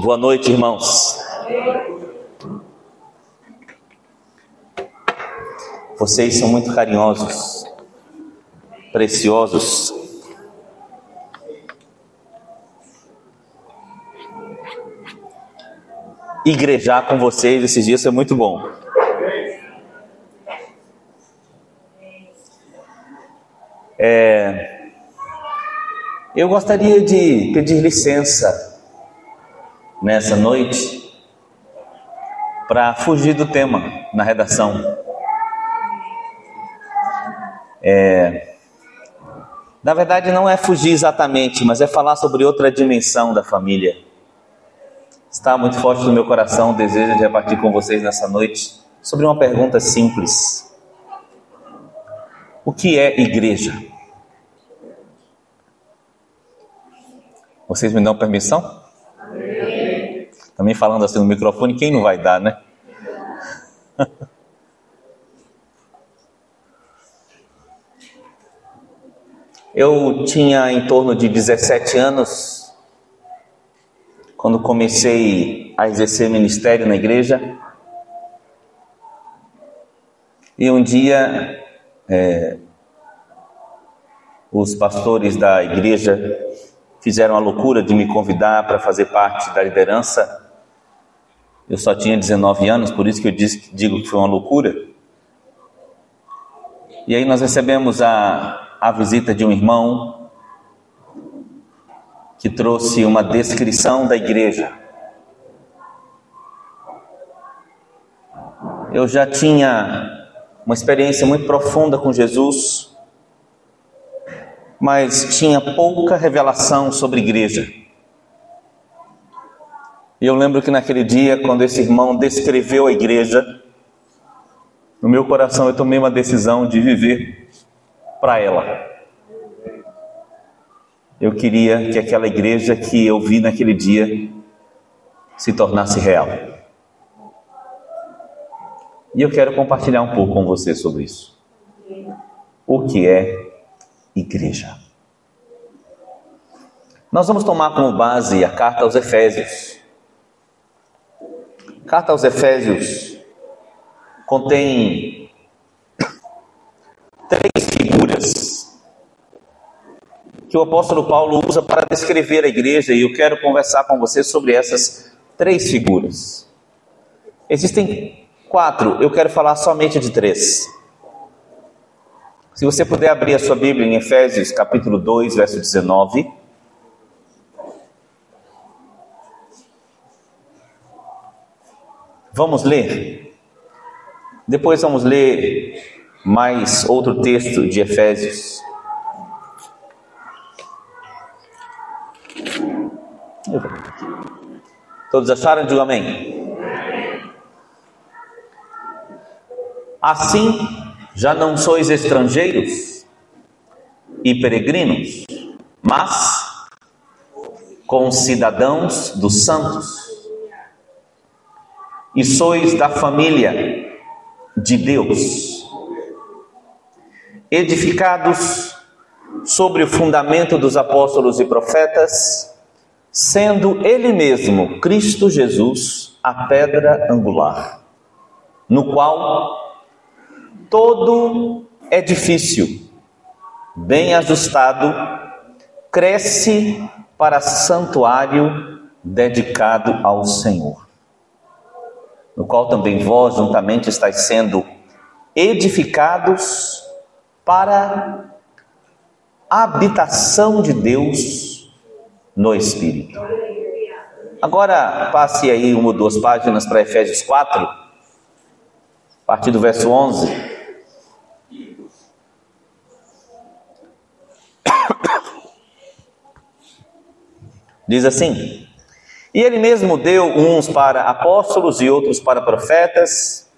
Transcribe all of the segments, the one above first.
Boa noite, irmãos. Vocês são muito carinhosos, preciosos. Igrejar com vocês esses dias é muito bom. É, eu gostaria de pedir licença nessa noite para fugir do tema na redação. É, na verdade, não é fugir exatamente, mas é falar sobre outra dimensão da família. Está muito forte no meu coração o desejo de repartir com vocês nessa noite sobre uma pergunta simples: O que é igreja? Vocês me dão permissão? Também falando assim no microfone, quem não vai dar, né? Eu tinha em torno de 17 anos quando comecei a exercer ministério na igreja. E um dia, é, os pastores da igreja fizeram a loucura de me convidar para fazer parte da liderança. Eu só tinha 19 anos, por isso que eu digo que foi uma loucura. E aí nós recebemos a, a visita de um irmão que trouxe uma descrição da igreja. Eu já tinha uma experiência muito profunda com Jesus mas tinha pouca revelação sobre igreja. E eu lembro que naquele dia, quando esse irmão descreveu a igreja, no meu coração eu tomei uma decisão de viver para ela. Eu queria que aquela igreja que eu vi naquele dia se tornasse real. E eu quero compartilhar um pouco com você sobre isso. O que é igreja. Nós vamos tomar como base a carta aos Efésios. Carta aos Efésios contém três figuras que o apóstolo Paulo usa para descrever a igreja e eu quero conversar com você sobre essas três figuras. Existem quatro, eu quero falar somente de três. Se você puder abrir a sua Bíblia em Efésios capítulo 2, verso 19. Vamos ler. Depois vamos ler mais outro texto de Efésios. Todos acharam? Diga amém. Assim, já não sois estrangeiros e peregrinos, mas concidadãos dos santos, e sois da família de Deus, edificados sobre o fundamento dos apóstolos e profetas, sendo Ele mesmo, Cristo Jesus, a pedra angular, no qual todo edifício bem ajustado cresce para santuário dedicado ao Senhor, no qual também vós juntamente estáis sendo edificados para a habitação de Deus no Espírito. Agora passe aí uma ou duas páginas para Efésios 4, a partir do verso 11. Diz assim: E ele mesmo deu uns para apóstolos, e outros para profetas,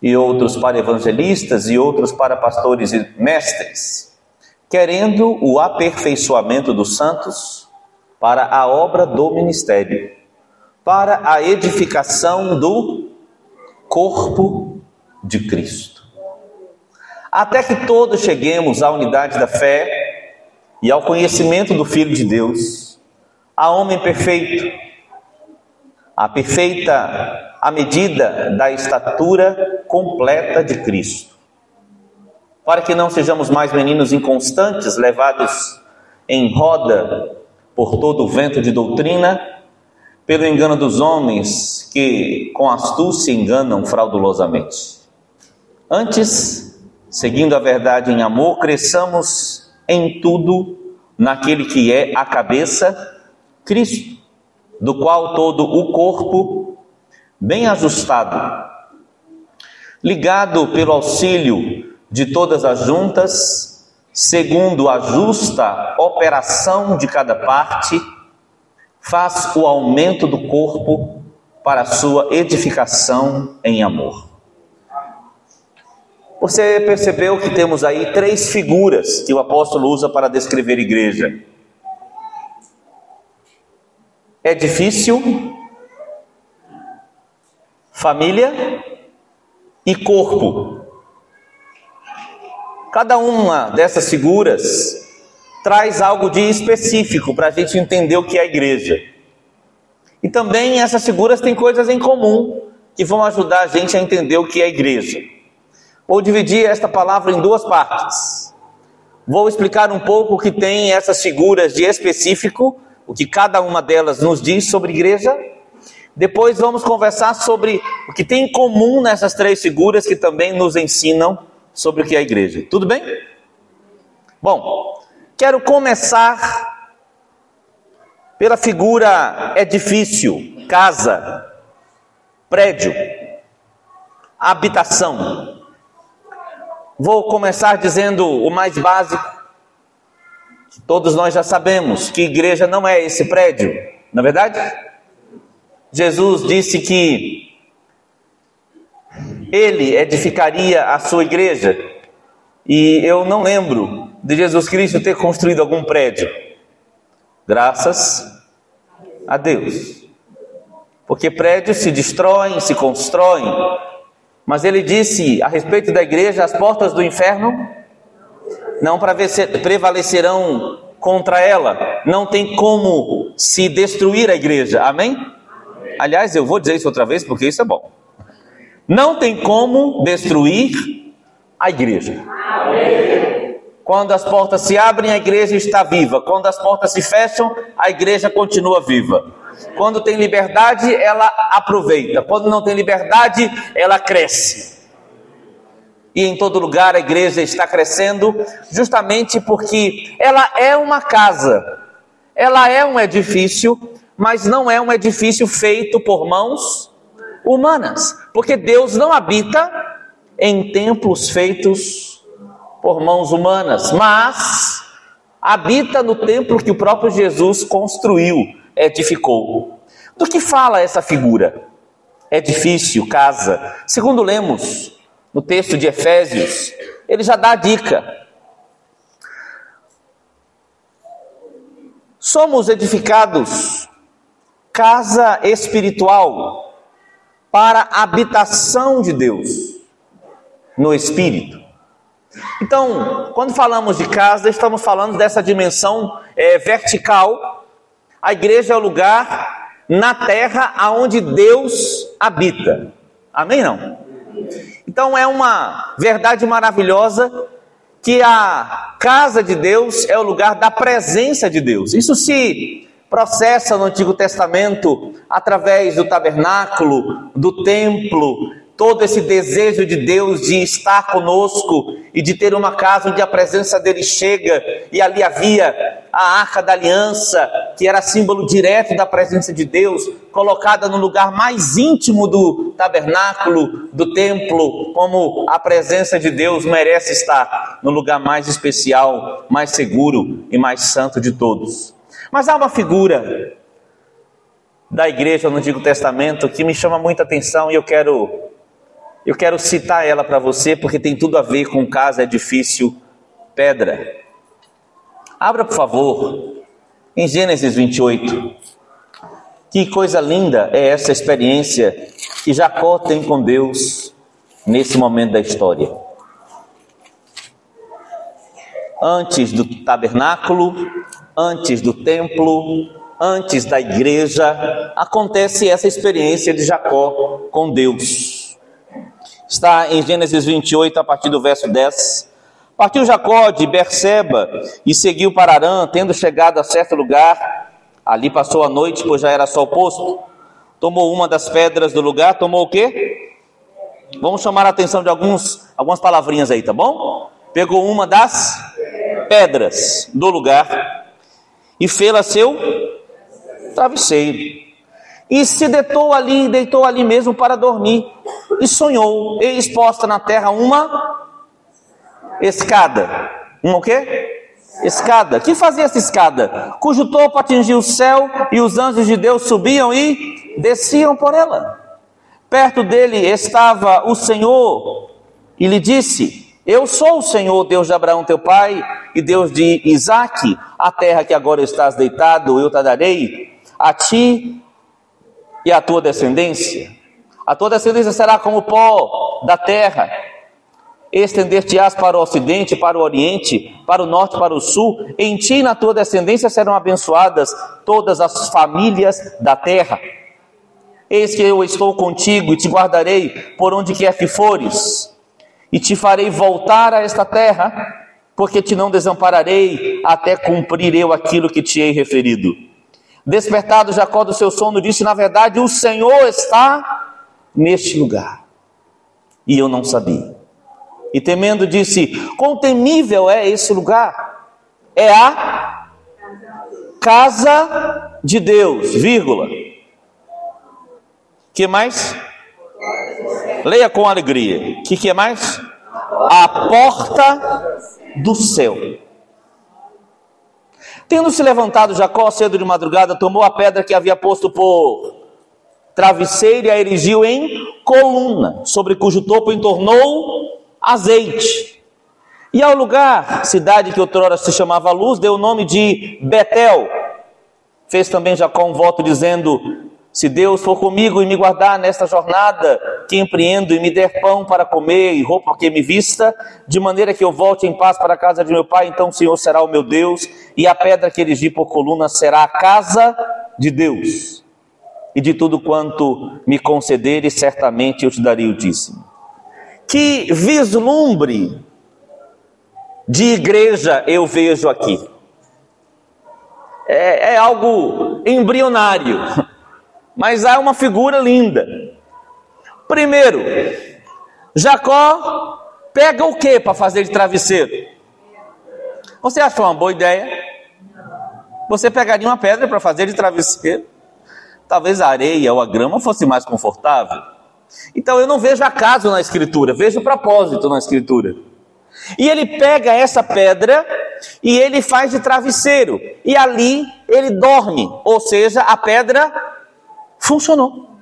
e outros para evangelistas, e outros para pastores e mestres, querendo o aperfeiçoamento dos santos para a obra do ministério, para a edificação do corpo de Cristo. Até que todos cheguemos à unidade da fé e ao conhecimento do Filho de Deus a homem perfeito, a perfeita a medida da estatura completa de Cristo. Para que não sejamos mais meninos inconstantes, levados em roda por todo o vento de doutrina, pelo engano dos homens que com astúcia enganam fraudulosamente. Antes, seguindo a verdade em amor, cresçamos em tudo naquele que é a cabeça, Cristo, do qual todo o corpo, bem ajustado, ligado pelo auxílio de todas as juntas, segundo a justa operação de cada parte, faz o aumento do corpo para sua edificação em amor. Você percebeu que temos aí três figuras que o apóstolo usa para descrever igreja: edifício, família e corpo. Cada uma dessas figuras traz algo de específico para a gente entender o que é a igreja. E também essas figuras têm coisas em comum que vão ajudar a gente a entender o que é a igreja. Vou dividir esta palavra em duas partes. Vou explicar um pouco o que tem essas figuras de específico, o que cada uma delas nos diz sobre igreja. Depois vamos conversar sobre o que tem em comum nessas três figuras que também nos ensinam sobre o que é a igreja. Tudo bem? Bom, Quero começar pela figura edifício, casa, prédio, habitação. Vou começar dizendo o mais básico. Todos nós já sabemos que igreja não é esse prédio, na é verdade? Jesus disse que ele edificaria a sua igreja, e eu não lembro de Jesus Cristo ter construído algum prédio. Graças a Deus. Porque prédios se destroem, se constroem. Mas ele disse a respeito da igreja: as portas do inferno não prevalecerão contra ela. Não tem como se destruir a igreja. Amém? Aliás, eu vou dizer isso outra vez porque isso é bom. Não tem como destruir a igreja. Quando as portas se abrem, a igreja está viva. Quando as portas se fecham, a igreja continua viva. Quando tem liberdade, ela aproveita. Quando não tem liberdade, ela cresce. E em todo lugar a igreja está crescendo, justamente porque ela é uma casa, ela é um edifício, mas não é um edifício feito por mãos humanas, porque Deus não habita em templos feitos por mãos humanas, mas habita no templo que o próprio Jesus construiu, edificou. Do que fala essa figura? Edifício, casa. Segundo lemos no texto de Efésios, ele já dá a dica. Somos edificados casa espiritual para a habitação de Deus no espírito. Então, quando falamos de casa, estamos falando dessa dimensão é, vertical. A igreja é o lugar na terra aonde Deus habita. Amém? Não? Então é uma verdade maravilhosa que a casa de Deus é o lugar da presença de Deus. Isso se processa no Antigo Testamento através do tabernáculo, do templo, todo esse desejo de Deus de estar conosco e de ter uma casa onde a presença dele chega, e ali havia a arca da aliança, que era símbolo direto da presença de Deus, colocada no lugar mais íntimo do tabernáculo, do templo, como a presença de Deus merece estar no lugar mais especial, mais seguro e mais santo de todos. Mas há uma figura da igreja no Antigo Testamento que me chama muita atenção e eu quero eu quero citar ela para você porque tem tudo a ver com casa, edifício, pedra. Abra, por favor, em Gênesis 28. Que coisa linda é essa experiência que Jacó tem com Deus nesse momento da história. Antes do tabernáculo, antes do templo, antes da igreja, acontece essa experiência de Jacó com Deus. Está em Gênesis 28, a partir do verso 10. Partiu Jacó de Berseba e seguiu para Arã, tendo chegado a certo lugar, ali passou a noite, pois já era sol posto. Tomou uma das pedras do lugar, tomou o quê? Vamos chamar a atenção de alguns, algumas palavrinhas aí, tá bom? Pegou uma das pedras do lugar e fê-la seu travesseiro. E se deitou ali, deitou ali mesmo para dormir. E sonhou, e exposta na terra uma escada. Uma o quê? Escada. Que fazia essa escada? Cujo topo atingia o céu e os anjos de Deus subiam e desciam por ela. Perto dele estava o Senhor e lhe disse: Eu sou o Senhor, Deus de Abraão, teu pai, e Deus de Isaque. A terra que agora estás deitado, eu te darei a ti e à tua descendência. A tua descendência será como o pó da terra. Estender-te-ás para o ocidente, para o oriente, para o norte, para o sul. Em ti e na tua descendência serão abençoadas todas as famílias da terra. Eis que eu estou contigo e te guardarei por onde quer que fores, e te farei voltar a esta terra, porque te não desampararei até cumprir eu aquilo que te hei referido. Despertado Jacó do seu sono, disse: Na verdade, o Senhor está neste lugar. E eu não sabia. E temendo, disse: Quão temível é esse lugar? É a casa de Deus, vírgula que mais? Leia com alegria. Que que é mais? A porta do céu. Tendo se levantado Jacó cedo de madrugada, tomou a pedra que havia posto por travesseiro e a erigiu em coluna, sobre cujo topo entornou azeite. E ao lugar, cidade que outrora se chamava Luz, deu o nome de Betel. Fez também Jacó um voto dizendo: se Deus for comigo e me guardar nesta jornada que empreendo e me der pão para comer e roupa que me vista, de maneira que eu volte em paz para a casa de meu pai, então o Senhor será o meu Deus e a pedra que erigi por coluna será a casa de Deus. E de tudo quanto me concederes, certamente eu te darei o dízimo. Que vislumbre de igreja eu vejo aqui. É, é algo embrionário mas há uma figura linda. Primeiro, Jacó pega o que para fazer de travesseiro? Você achou uma boa ideia? Você pegaria uma pedra para fazer de travesseiro? Talvez a areia ou a grama fosse mais confortável. Então eu não vejo acaso na escritura, vejo propósito na escritura. E ele pega essa pedra e ele faz de travesseiro. E ali ele dorme, ou seja, a pedra Funcionou.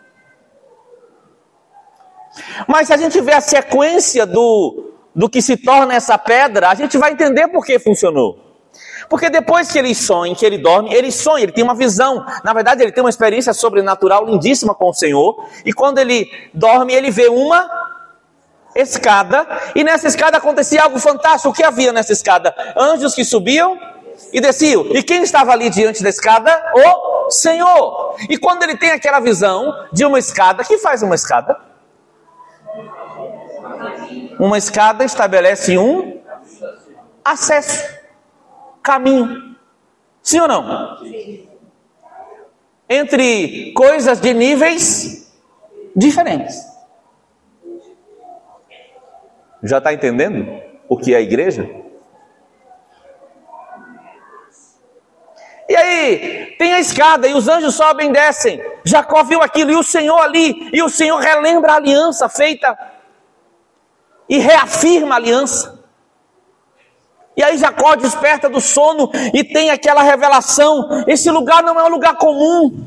Mas se a gente vê a sequência do, do que se torna essa pedra, a gente vai entender por que funcionou. Porque depois que ele sonha, que ele dorme, ele sonha, ele tem uma visão. Na verdade, ele tem uma experiência sobrenatural lindíssima com o Senhor. E quando ele dorme, ele vê uma escada. E nessa escada acontecia algo fantástico. O que havia nessa escada? Anjos que subiam e desciam. E quem estava ali diante da escada? O Senhor. E quando ele tem aquela visão de uma escada, que faz uma escada? Uma escada estabelece um acesso, caminho. Sim ou não? Entre coisas de níveis diferentes. Já está entendendo o que é a igreja? E aí, tem a escada e os anjos sobem e descem. Jacó viu aquilo e o Senhor ali, e o Senhor relembra a aliança feita e reafirma a aliança. E aí Jacó desperta do sono e tem aquela revelação: esse lugar não é um lugar comum.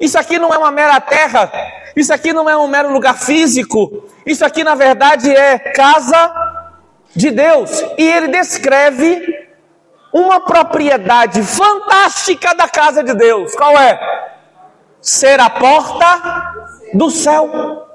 Isso aqui não é uma mera terra. Isso aqui não é um mero lugar físico. Isso aqui na verdade é casa de Deus. E ele descreve uma propriedade fantástica da casa de Deus. Qual é? Ser a porta do céu.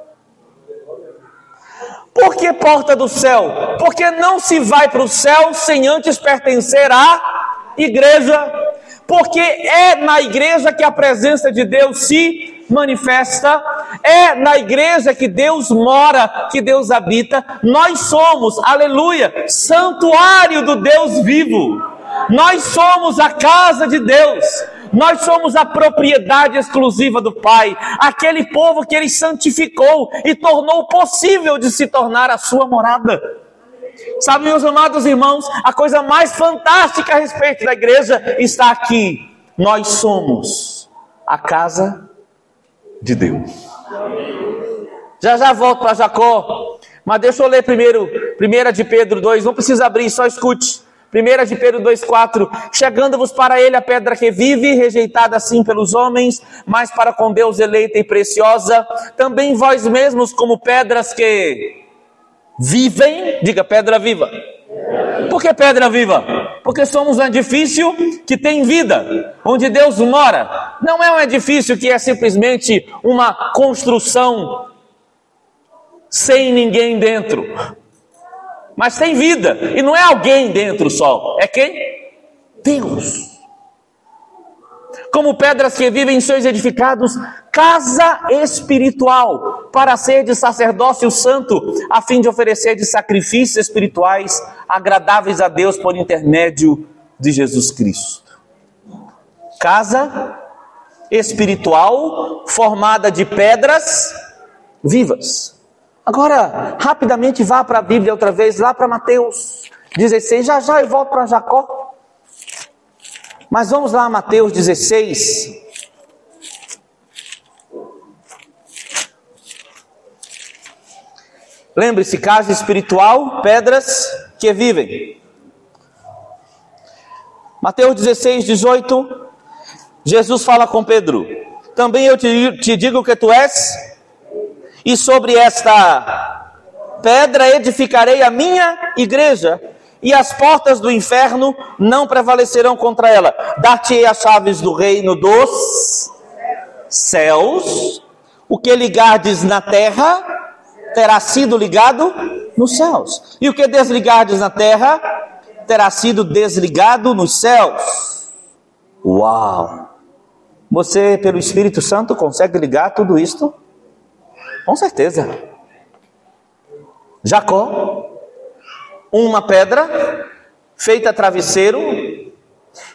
Por que porta do céu? Porque não se vai para o céu sem antes pertencer à igreja. porque é na igreja que a presença de Deus se manifesta, é na igreja que Deus mora, que Deus habita. Nós somos, aleluia, santuário do Deus vivo. Nós somos a casa de Deus. Nós somos a propriedade exclusiva do Pai, aquele povo que Ele santificou e tornou possível de se tornar a sua morada. Sabe, meus amados irmãos, a coisa mais fantástica a respeito da igreja está aqui. Nós somos a casa de Deus. Já já volto para Jacó, mas deixa eu ler primeiro, primeira de Pedro 2, não precisa abrir, só escute. Primeira de Pedro 2,4: Chegando-vos para ele a pedra que vive, rejeitada assim pelos homens, mas para com Deus eleita e preciosa, também vós mesmos, como pedras que vivem, diga pedra viva. Por que pedra viva? Porque somos um edifício que tem vida, onde Deus mora. Não é um edifício que é simplesmente uma construção sem ninguém dentro. Mas tem vida, e não é alguém dentro só, é quem? Deus como pedras que vivem seus edificados, casa espiritual, para ser de sacerdócio santo, a fim de oferecer de sacrifícios espirituais agradáveis a Deus por intermédio de Jesus Cristo. Casa espiritual formada de pedras vivas. Agora, rapidamente vá para a Bíblia outra vez, lá para Mateus 16, já já eu volto para Jacó. Mas vamos lá, Mateus 16. Lembre-se, casa espiritual, pedras que vivem. Mateus 16, 18. Jesus fala com Pedro: Também eu te, te digo que tu és, e sobre esta pedra edificarei a minha igreja, e as portas do inferno não prevalecerão contra ela. Dar-te-ei as chaves do reino dos céus. O que ligardes na terra terá sido ligado nos céus. E o que desligardes na terra terá sido desligado nos céus. Uau! Você, pelo Espírito Santo, consegue ligar tudo isto? Com certeza. Jacó uma pedra feita travesseiro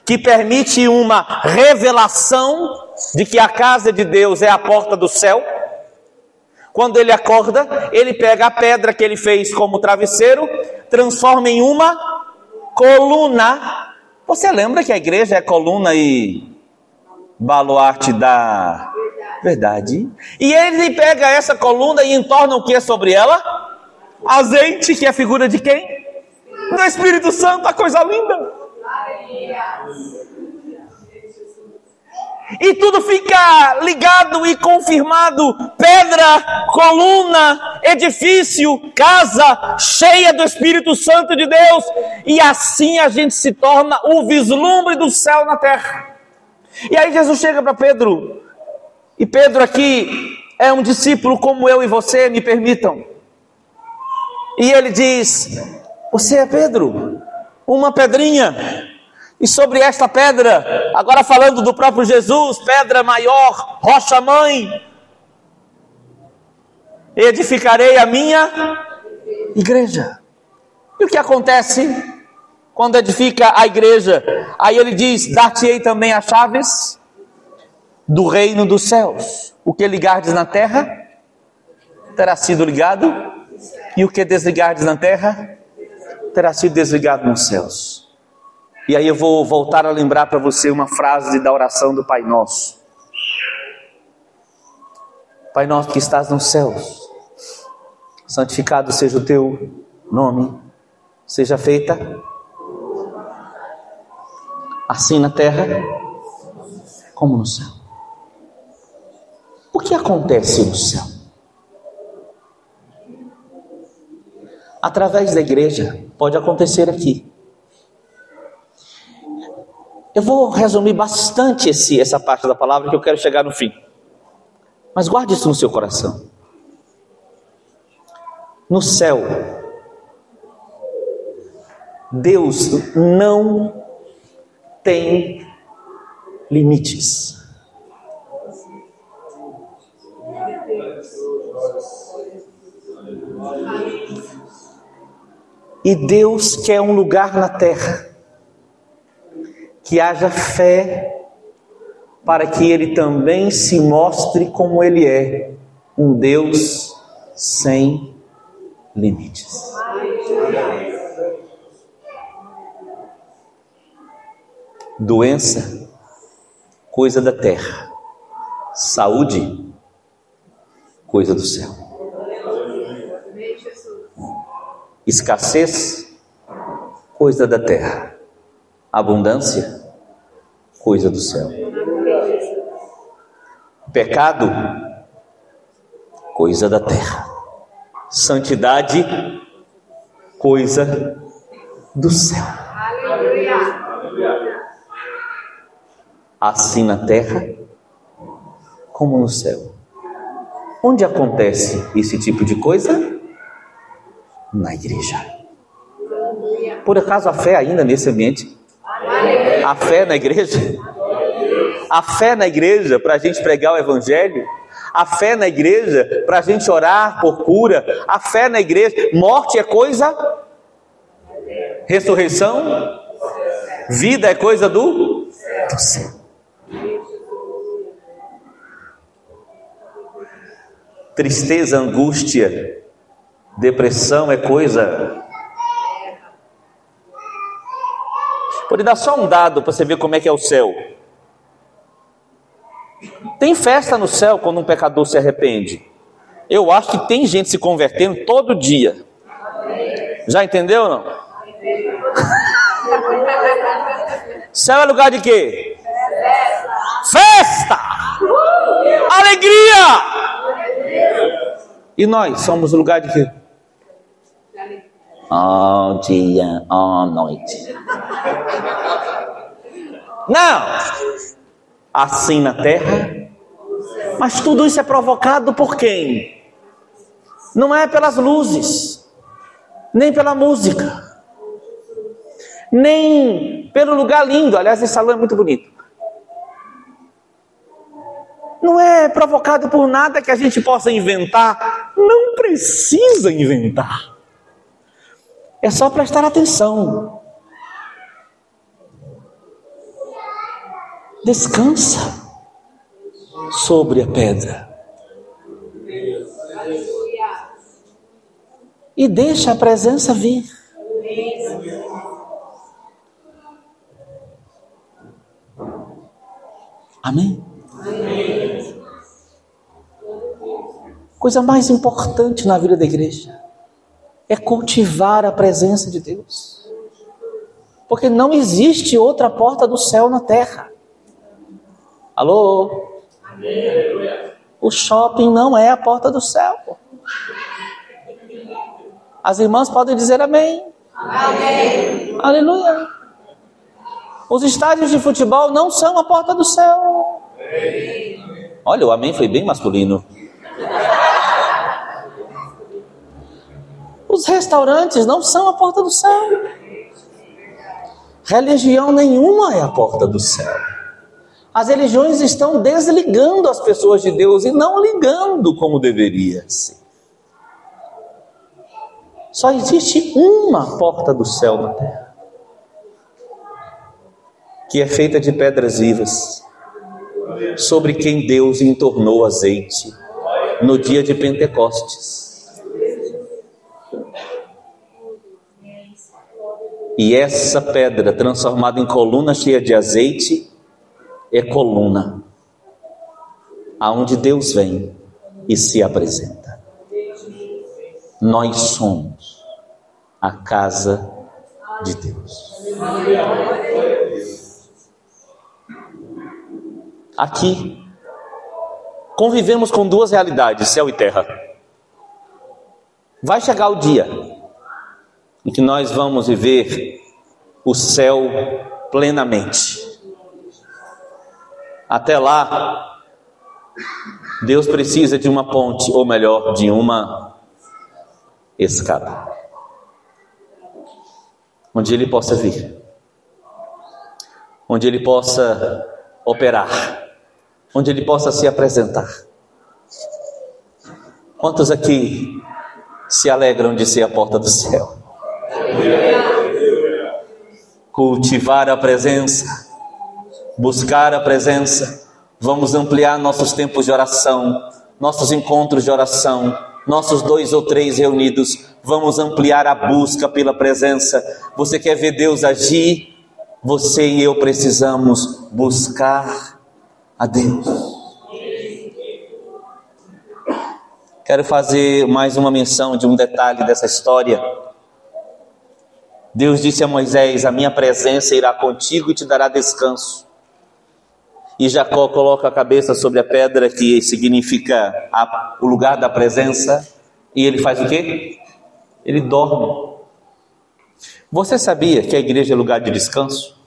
que permite uma revelação de que a casa de Deus é a porta do céu. Quando ele acorda, ele pega a pedra que ele fez como travesseiro, transforma em uma coluna. Você lembra que a igreja é coluna e baluarte da verdade? E ele pega essa coluna e entorna o que sobre ela? Azeite, que é a figura de quem? do Espírito Santo, a coisa linda. E tudo fica ligado e confirmado: pedra, coluna, edifício, casa cheia do Espírito Santo de Deus. E assim a gente se torna o vislumbre do céu na terra. E aí Jesus chega para Pedro, e Pedro aqui é um discípulo como eu e você, me permitam. E ele diz: você é Pedro, uma pedrinha. E sobre esta pedra, agora falando do próprio Jesus, pedra maior, rocha mãe, edificarei a minha igreja. E o que acontece quando edifica a igreja? Aí ele diz: Dar-te-ei também as chaves do reino dos céus. O que ligardes na terra terá sido ligado, e o que desligardes na terra terá sido desligado nos céus. E aí eu vou voltar a lembrar para você uma frase da oração do Pai Nosso. Pai nosso que estás nos céus, santificado seja o teu nome, seja feita assim na terra como no céu. O que acontece no céu? através da igreja, pode acontecer aqui. Eu vou resumir bastante esse, essa parte da palavra que eu quero chegar no fim. Mas guarde isso no seu coração. No céu, Deus não tem limites. E Deus quer um lugar na terra que haja fé para que Ele também se mostre como Ele é, um Deus sem limites. Doença, coisa da terra. Saúde, coisa do céu. Escassez, coisa da terra. Abundância, coisa do céu. Pecado, coisa da terra. Santidade, coisa do céu. Assim na terra como no céu. Onde acontece esse tipo de coisa? Na igreja. Por acaso a fé ainda nesse ambiente? A fé na igreja? A fé na igreja para a gente pregar o evangelho? A fé na igreja para a gente orar por cura? A fé na igreja? Morte é coisa? Ressurreição? Vida é coisa do, do céu. Tristeza, angústia, depressão é coisa. Pode dar só um dado para você ver como é que é o céu. Tem festa no céu quando um pecador se arrepende. Eu acho que tem gente se convertendo todo dia. Já entendeu ou não? Céu é lugar de quê? Festa! Alegria! E nós somos lugar de quê? Ó dia, ó noite. Não! Assim na terra. Mas tudo isso é provocado por quem? Não é pelas luzes, nem pela música, nem pelo lugar lindo. Aliás, esse salão é muito bonito não é provocado por nada que a gente possa inventar. Não precisa inventar. É só prestar atenção. Descansa sobre a pedra. E deixa a presença vir. Amém? Coisa mais importante na vida da igreja é cultivar a presença de Deus. Porque não existe outra porta do céu na terra. Alô? O shopping não é a porta do céu. As irmãs podem dizer amém. Amém. Aleluia. Os estádios de futebol não são a porta do céu. Olha, o amém foi bem masculino. Os restaurantes não são a porta do céu. Religião nenhuma é a porta do céu. As religiões estão desligando as pessoas de Deus e não ligando como deveria ser. Só existe uma porta do céu na terra, que é feita de pedras vivas, sobre quem Deus entornou azeite no dia de Pentecostes. E essa pedra transformada em coluna cheia de azeite é coluna aonde Deus vem e se apresenta. Nós somos a casa de Deus. Aqui convivemos com duas realidades, céu e terra. Vai chegar o dia em que nós vamos viver o céu plenamente. Até lá, Deus precisa de uma ponte, ou melhor, de uma escada, onde Ele possa vir, onde Ele possa operar, onde Ele possa se apresentar. Quantos aqui se alegram de ser a porta do céu? Cultivar a presença, buscar a presença, vamos ampliar nossos tempos de oração, nossos encontros de oração, nossos dois ou três reunidos, vamos ampliar a busca pela presença. Você quer ver Deus agir? Você e eu precisamos buscar a Deus. Quero fazer mais uma menção de um detalhe dessa história. Deus disse a Moisés: A minha presença irá contigo e te dará descanso. E Jacó coloca a cabeça sobre a pedra, que significa a, o lugar da presença, e ele faz o quê? Ele dorme. Você sabia que a igreja é lugar de descanso?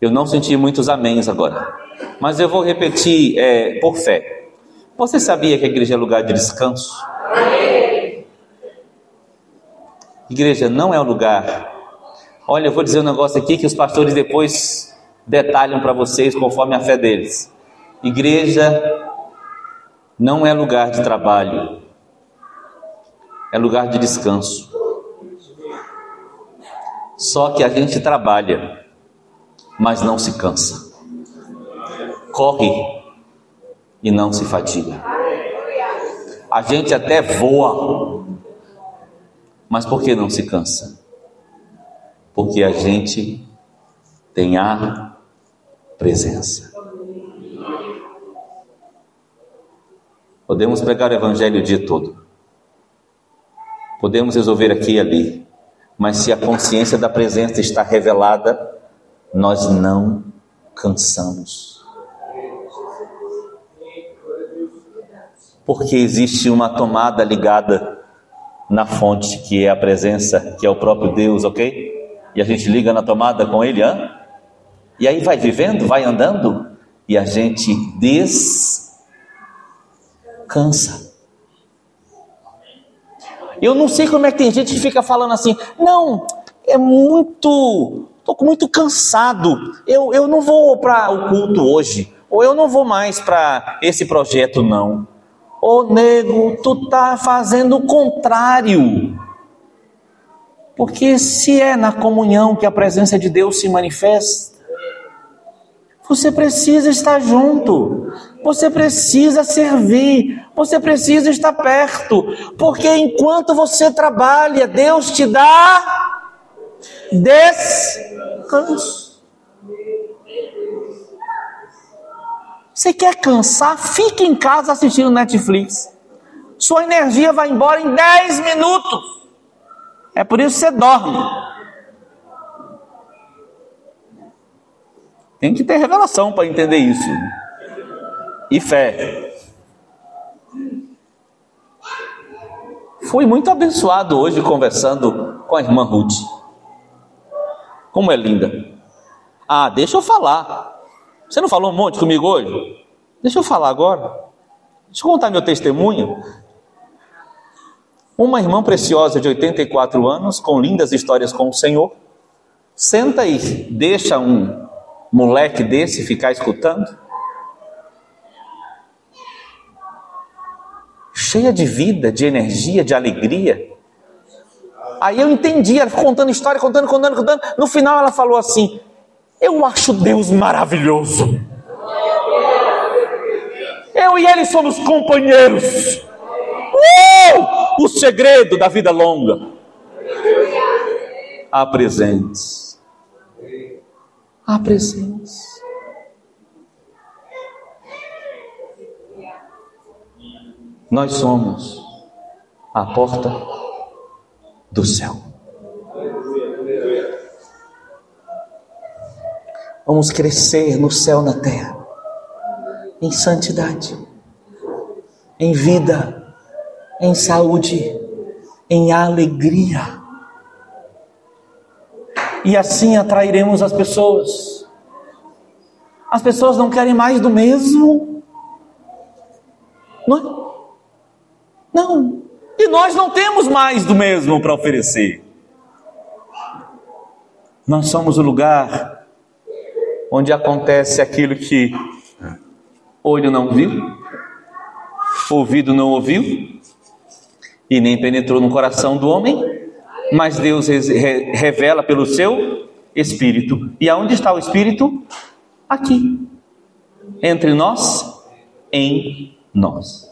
Eu não senti muitos améns agora, mas eu vou repetir é, por fé. Você sabia que a igreja é lugar de descanso? Igreja não é um lugar. Olha, eu vou dizer um negócio aqui que os pastores depois detalham para vocês conforme a fé deles. Igreja não é lugar de trabalho, é lugar de descanso. Só que a gente trabalha, mas não se cansa. Corre e não se fatiga. A gente até voa, mas por que não se cansa? Porque a gente tem a presença. Podemos pregar o evangelho o dia todo. Podemos resolver aqui e ali. Mas se a consciência da presença está revelada, nós não cansamos. Porque existe uma tomada ligada na fonte, que é a presença, que é o próprio Deus, ok? E a gente liga na tomada com ele, hã? E aí vai vivendo, vai andando, e a gente descansa. Eu não sei como é que tem gente que fica falando assim, não, é muito, estou muito cansado, eu, eu não vou para o culto hoje, ou eu não vou mais para esse projeto, não. Ô nego, tu tá fazendo o contrário. Porque se é na comunhão que a presença de Deus se manifesta, você precisa estar junto, você precisa servir, você precisa estar perto, porque enquanto você trabalha, Deus te dá descanso. Você quer cansar? Fique em casa assistindo Netflix. Sua energia vai embora em 10 minutos. É por isso que você dorme. Tem que ter revelação para entender isso. E fé. Fui muito abençoado hoje conversando com a irmã Ruth. Como é linda. Ah, deixa eu falar. Você não falou um monte comigo hoje? Deixa eu falar agora. Deixa eu contar meu testemunho. Uma irmã preciosa de 84 anos, com lindas histórias com o Senhor, senta e deixa um moleque desse ficar escutando? Cheia de vida, de energia, de alegria. Aí eu entendi, ela ficou contando história, contando, contando, contando. No final ela falou assim: Eu acho Deus maravilhoso. Eu e ele somos companheiros. Uh! O segredo da vida longa. Apresente a presença. Nós somos a porta do céu. Vamos crescer no céu na terra, em santidade, em vida, em saúde, em alegria e assim atrairemos as pessoas. As pessoas não querem mais do mesmo. Não. É? Não. E nós não temos mais do mesmo para oferecer. Nós somos o lugar onde acontece aquilo que olho não viu, ouvido não ouviu e nem penetrou no coração do homem, mas Deus revela pelo seu Espírito. E aonde está o Espírito? Aqui, entre nós, em nós.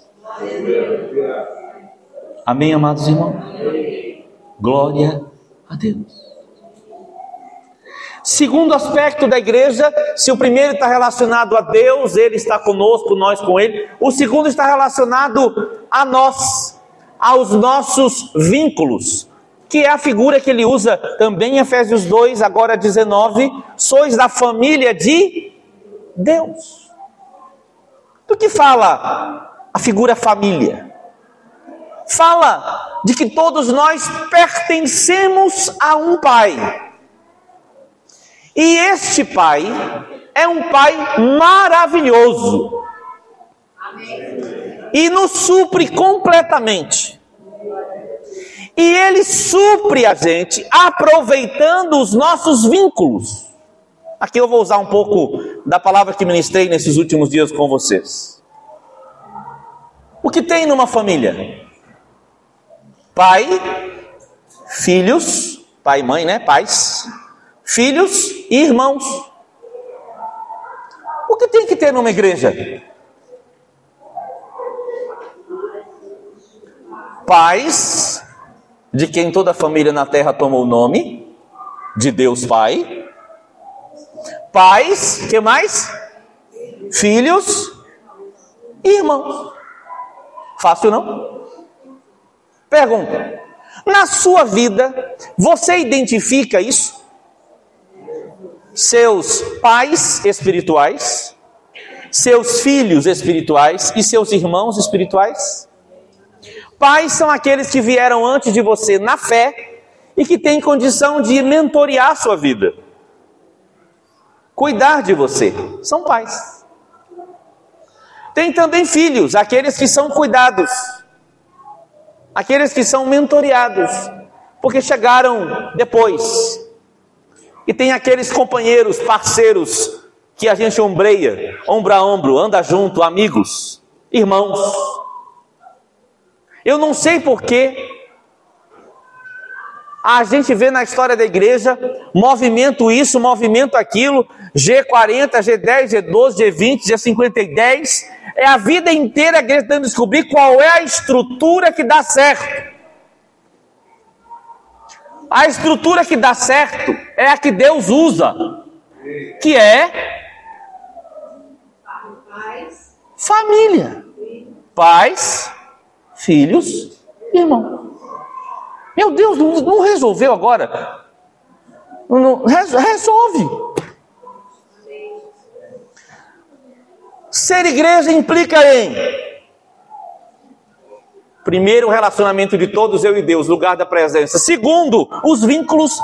Amém, amados irmãos? Glória a Deus. Segundo aspecto da igreja, se o primeiro está relacionado a Deus, Ele está conosco, nós com Ele. O segundo está relacionado a nós, aos nossos vínculos, que é a figura que ele usa também em Efésios 2, agora 19. Sois da família de Deus. Do que fala a figura família? Fala de que todos nós pertencemos a um Pai e este pai é um pai maravilhoso. E nos supre completamente. E ele supre a gente aproveitando os nossos vínculos. Aqui eu vou usar um pouco da palavra que ministrei nesses últimos dias com vocês. O que tem numa família? Pai, filhos, pai e mãe, né? Pais, filhos e irmãos. O que tem que ter numa igreja? Pais, de quem toda a família na terra toma o nome, de Deus Pai. Pais, que mais? Filhos e irmãos. Fácil não? Pergunta: na sua vida, você identifica isso? Seus pais espirituais, seus filhos espirituais e seus irmãos espirituais. Pais são aqueles que vieram antes de você na fé e que têm condição de mentorear sua vida, cuidar de você. São pais. Tem também filhos, aqueles que são cuidados, aqueles que são mentoreados, porque chegaram depois, e tem aqueles companheiros, parceiros, que a gente ombreia, ombro a ombro, anda junto, amigos, irmãos. Eu não sei porquê, a gente vê na história da igreja movimento isso, movimento aquilo, G40, G10, G12, G20, G50 e 10. É a vida inteira a igreja tentando descobrir qual é a estrutura que dá certo. A estrutura que dá certo é a que Deus usa, que é família, pais, filhos, irmão. Meu Deus, não, resolveu agora? Não, resolve. Ser igreja implica em Primeiro, o relacionamento de todos, eu e Deus, lugar da presença. Segundo, os vínculos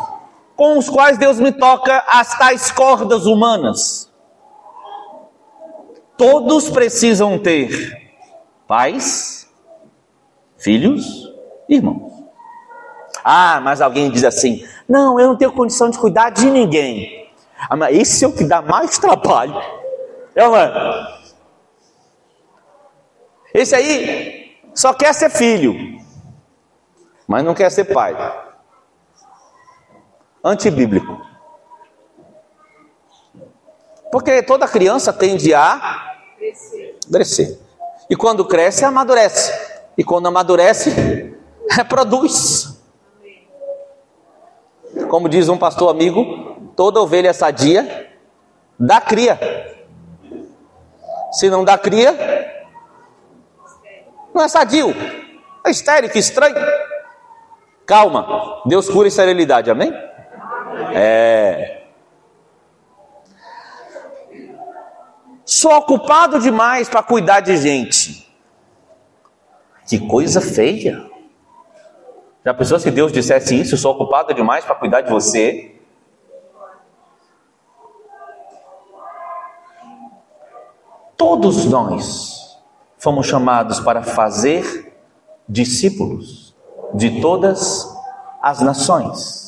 com os quais Deus me toca as tais cordas humanas. Todos precisam ter pais, filhos, irmãos. Ah, mas alguém diz assim: não, eu não tenho condição de cuidar de ninguém. Ah, mas esse é o que dá mais trabalho. É, mano. Esse aí só quer ser filho, mas não quer ser pai. Antibíblico. Porque toda criança tende a crescer. E quando cresce, amadurece. E quando amadurece, reproduz. Como diz um pastor amigo, toda ovelha sadia dá cria. Se não dá cria, não é sadio. É estéreo, que estranho. Calma, Deus cura esterilidade, amém? É. Sou ocupado demais para cuidar de gente. Que coisa feia. Já pensou se Deus dissesse isso? Sou ocupado demais para cuidar de você? Todos nós fomos chamados para fazer discípulos de todas as nações.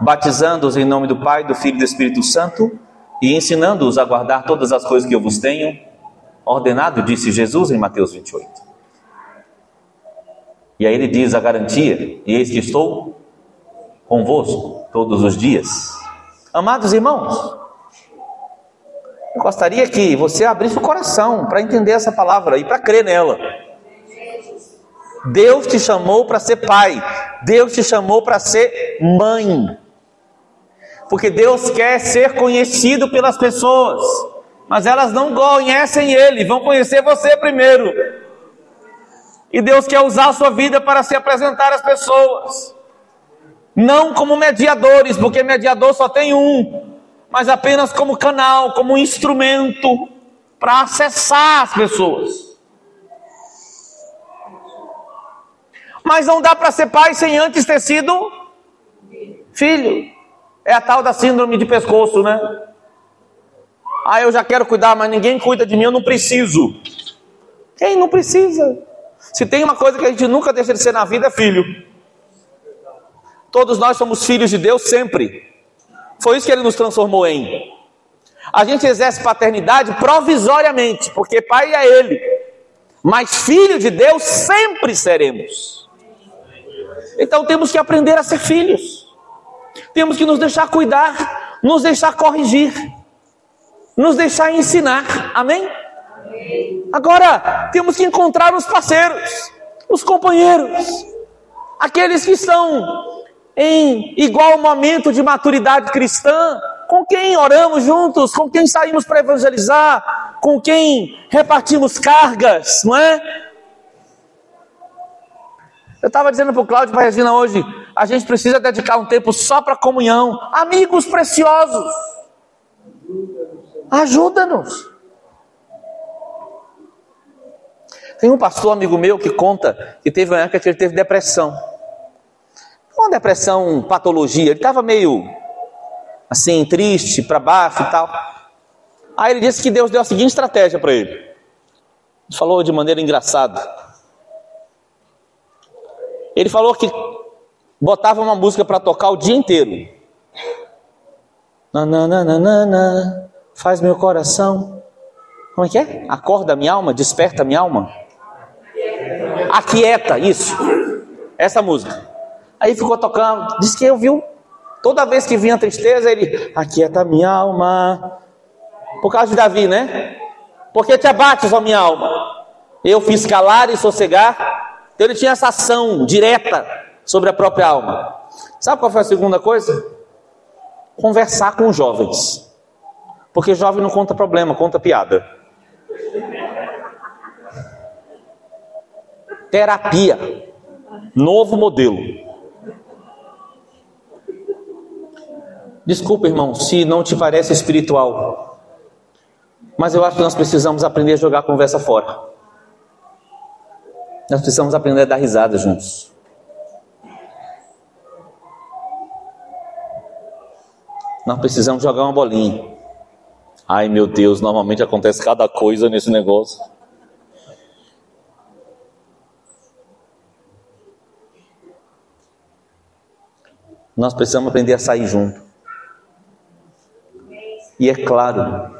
batizando-os em nome do Pai, do Filho e do Espírito Santo e ensinando-os a guardar todas as coisas que eu vos tenho ordenado, disse Jesus em Mateus 28. E aí ele diz a garantia: E eis que estou convosco todos os dias. Amados irmãos, eu gostaria que você abrisse o coração para entender essa palavra e para crer nela. Deus te chamou para ser pai, Deus te chamou para ser mãe. Porque Deus quer ser conhecido pelas pessoas, mas elas não conhecem Ele, vão conhecer você primeiro. E Deus quer usar a sua vida para se apresentar às pessoas, não como mediadores, porque mediador só tem um, mas apenas como canal, como instrumento para acessar as pessoas. Mas não dá para ser pai sem antes ter sido filho. É a tal da síndrome de pescoço, né? Ah, eu já quero cuidar, mas ninguém cuida de mim, eu não preciso. Quem não precisa? Se tem uma coisa que a gente nunca deixa de ser na vida, é filho. Todos nós somos filhos de Deus sempre. Foi isso que ele nos transformou em. A gente exerce paternidade provisoriamente, porque pai é ele. Mas filho de Deus sempre seremos. Então temos que aprender a ser filhos. Temos que nos deixar cuidar, nos deixar corrigir, nos deixar ensinar. Amém? Agora, temos que encontrar os parceiros, os companheiros, aqueles que estão em igual momento de maturidade cristã, com quem oramos juntos, com quem saímos para evangelizar, com quem repartimos cargas, não é? Eu estava dizendo para o Cláudio e para a Regina hoje, a gente precisa dedicar um tempo só para comunhão. Amigos preciosos, ajuda-nos. Tem um pastor amigo meu que conta que teve uma época que ele teve depressão. Uma depressão, patologia. Ele estava meio assim, triste, para baixo e tal. Aí ele disse que Deus deu a seguinte estratégia para ele. Ele falou de maneira engraçada. Ele falou que botava uma música para tocar o dia inteiro. Nananana, faz meu coração. Como é que é? Acorda minha alma, desperta minha alma. Aquieta, isso. Essa música. Aí ficou tocando, disse que eu viu. Toda vez que vinha tristeza, ele aquieta minha alma. Por causa de Davi, né? Porque te abates, ó minha alma. Eu fiz calar e sossegar então ele tinha essa ação direta sobre a própria alma. Sabe qual foi a segunda coisa? Conversar com jovens. Porque jovem não conta problema, conta piada. Terapia. Novo modelo. Desculpa, irmão, se não te parece espiritual. Mas eu acho que nós precisamos aprender a jogar a conversa fora. Nós precisamos aprender a dar risada juntos. Nós precisamos jogar uma bolinha. Ai meu Deus, normalmente acontece cada coisa nesse negócio. Nós precisamos aprender a sair junto. E é claro,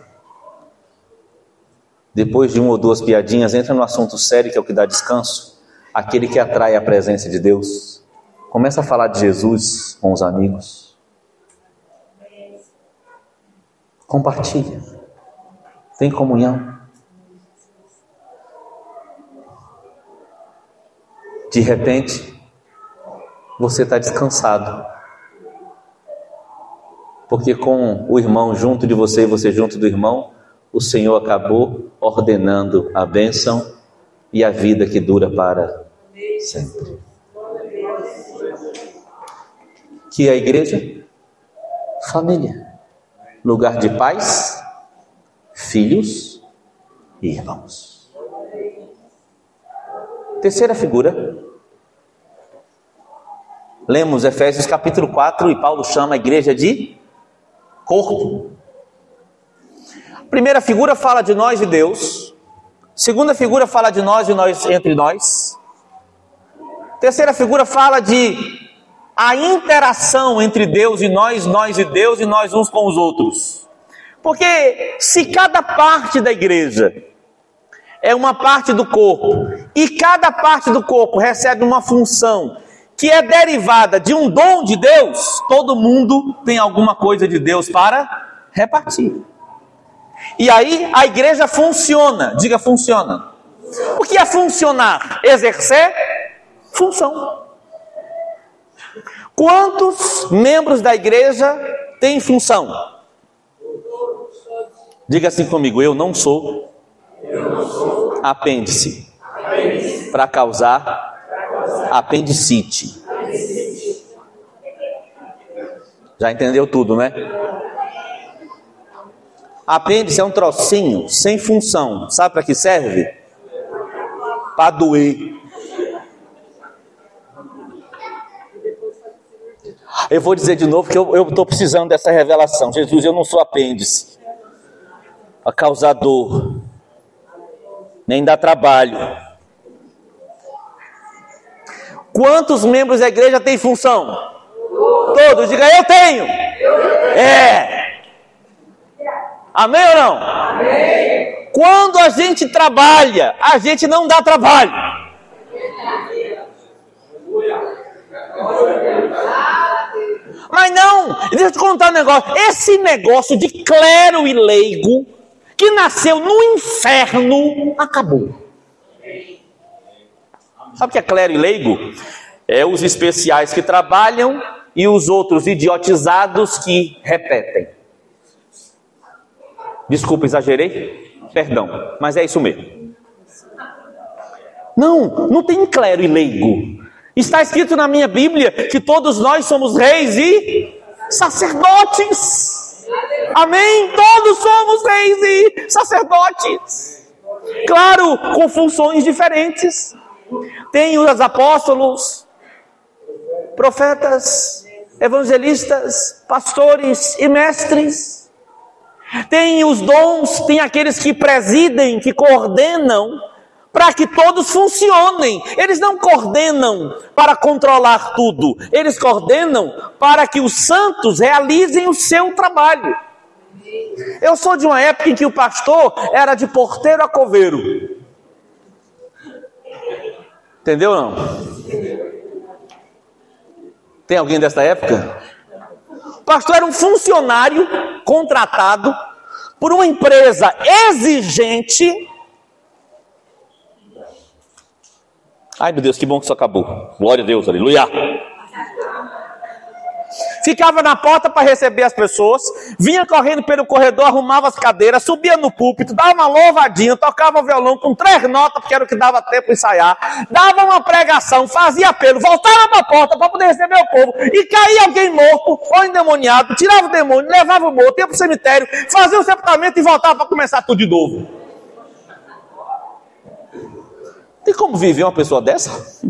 depois de uma ou duas piadinhas, entra no assunto sério que é o que dá descanso. Aquele que atrai a presença de Deus. Começa a falar de Jesus com os amigos. Compartilha. Tem comunhão. De repente, você está descansado. Porque com o irmão junto de você e você junto do irmão, o Senhor acabou ordenando a bênção e a vida que dura para sempre. Que é a igreja? Família. Lugar de pais, filhos e irmãos. Terceira figura. Lemos Efésios capítulo 4 e Paulo chama a igreja de corpo. Primeira figura fala de nós e Deus. Segunda figura fala de nós e nós entre nós. Terceira figura fala de a interação entre Deus e nós, nós e Deus e nós uns com os outros. Porque se cada parte da igreja é uma parte do corpo e cada parte do corpo recebe uma função que é derivada de um dom de Deus, todo mundo tem alguma coisa de Deus para repartir. E aí a igreja funciona, diga funciona. O que é funcionar? Exercer função. Quantos membros da igreja têm função? Diga assim comigo: eu não sou, sou. apêndice, para causar apendicite. Já entendeu tudo, né? Apêndice é um trocinho sem função. Sabe para que serve? Para doer. Eu vou dizer de novo que eu estou precisando dessa revelação. Jesus, eu não sou apêndice a causar dor, nem dá trabalho. Quantos membros da igreja têm função? Todos. Diga, eu tenho. É. Amém ou não? Amém. Quando a gente trabalha, a gente não dá trabalho. Mas não, deixa eu te contar um negócio. Esse negócio de clero e leigo, que nasceu no inferno, acabou. Sabe o que é clero e leigo? É os especiais que trabalham e os outros idiotizados que repetem. Desculpa, exagerei? Perdão, mas é isso mesmo. Não, não tem clero e leigo. Está escrito na minha Bíblia que todos nós somos reis e sacerdotes. Amém? Todos somos reis e sacerdotes. Claro, com funções diferentes. Tem os apóstolos, profetas, evangelistas, pastores e mestres. Tem os dons, tem aqueles que presidem, que coordenam para que todos funcionem. Eles não coordenam para controlar tudo, eles coordenam para que os santos realizem o seu trabalho. Eu sou de uma época em que o pastor era de porteiro a coveiro. Entendeu não? Tem alguém dessa época? O pastor era um funcionário contratado por uma empresa exigente Ai meu Deus, que bom que isso acabou. Glória a Deus, aleluia. Ficava na porta para receber as pessoas, vinha correndo pelo corredor, arrumava as cadeiras, subia no púlpito, dava uma louvadinha, tocava o violão com três notas, porque era o que dava tempo de ensaiar, dava uma pregação, fazia apelo, voltava para a porta para poder receber o povo, e caía alguém morto ou endemoniado, tirava o demônio, levava o morto, ia para o cemitério, fazia o sepultamento e voltava para começar tudo de novo. Tem como viver uma pessoa dessa?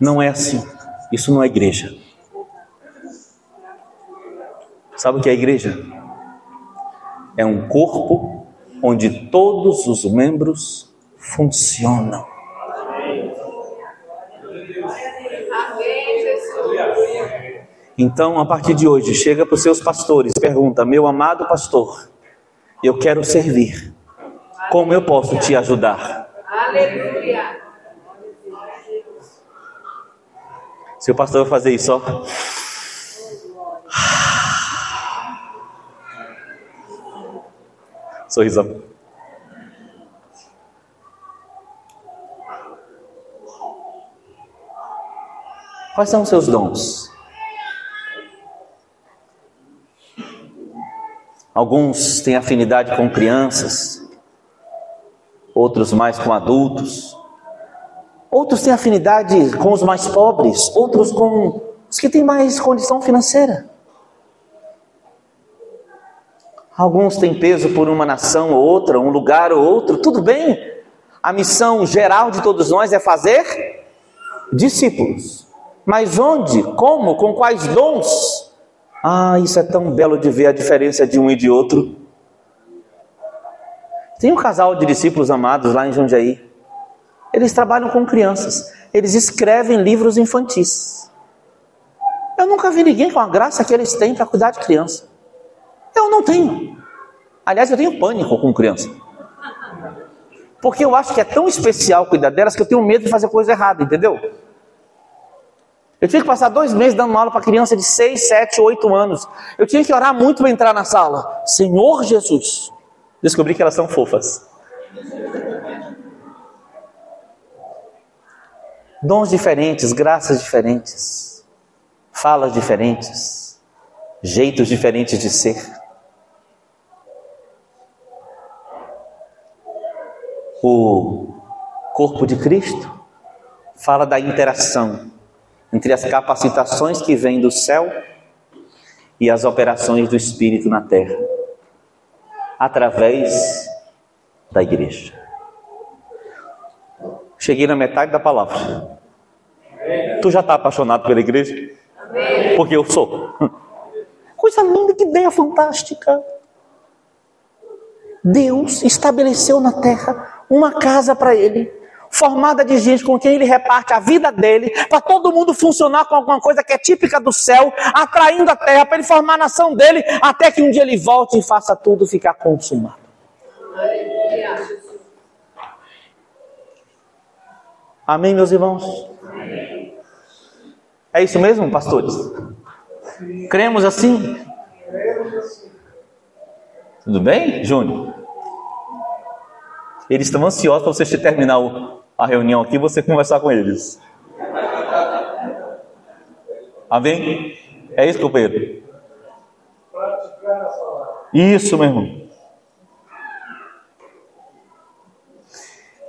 Não é assim. Isso não é igreja. Sabe o que é igreja? É um corpo onde todos os membros funcionam. Então, a partir de hoje, chega para os seus pastores, pergunta: Meu amado pastor, eu quero servir. Como eu posso te ajudar? Aleluia. Seu pastor vai fazer isso, ó. Sorrisão. Quais são os seus dons? Alguns têm afinidade com crianças, outros mais com adultos, outros têm afinidade com os mais pobres, outros com os que têm mais condição financeira. Alguns têm peso por uma nação ou outra, um lugar ou outro, tudo bem. A missão geral de todos nós é fazer discípulos. Mas onde, como, com quais dons? Ah, isso é tão belo de ver a diferença de um e de outro. Tem um casal de discípulos amados lá em Jundiaí. Eles trabalham com crianças. eles escrevem livros infantis. Eu nunca vi ninguém com a graça que eles têm para cuidar de criança. Eu não tenho. Aliás, eu tenho pânico com criança. Porque eu acho que é tão especial cuidar delas que eu tenho medo de fazer coisa errada, entendeu? Eu tinha que passar dois meses dando aula para criança de 6, 7, 8 anos. Eu tinha que orar muito para entrar na sala. Senhor Jesus. Descobri que elas são fofas. Dons diferentes, graças diferentes, falas diferentes, jeitos diferentes de ser. O corpo de Cristo fala da interação entre as capacitações que vêm do céu e as operações do Espírito na terra, através da igreja. Cheguei na metade da palavra. Tu já está apaixonado pela igreja? Porque eu sou. Coisa linda, que ideia fantástica. Deus estabeleceu na terra uma casa para ele, formada de gente com quem ele reparte a vida dele, para todo mundo funcionar com alguma coisa que é típica do céu, atraindo a terra para ele formar a nação dele, até que um dia ele volte e faça tudo ficar consumado. Amém, meus irmãos? É isso mesmo, pastores? Cremos assim? Tudo bem, Júnior? Eles estão ansiosos para você terminar a reunião aqui e você conversar com eles. Amém? É isso, companheiro? Isso, meu irmão.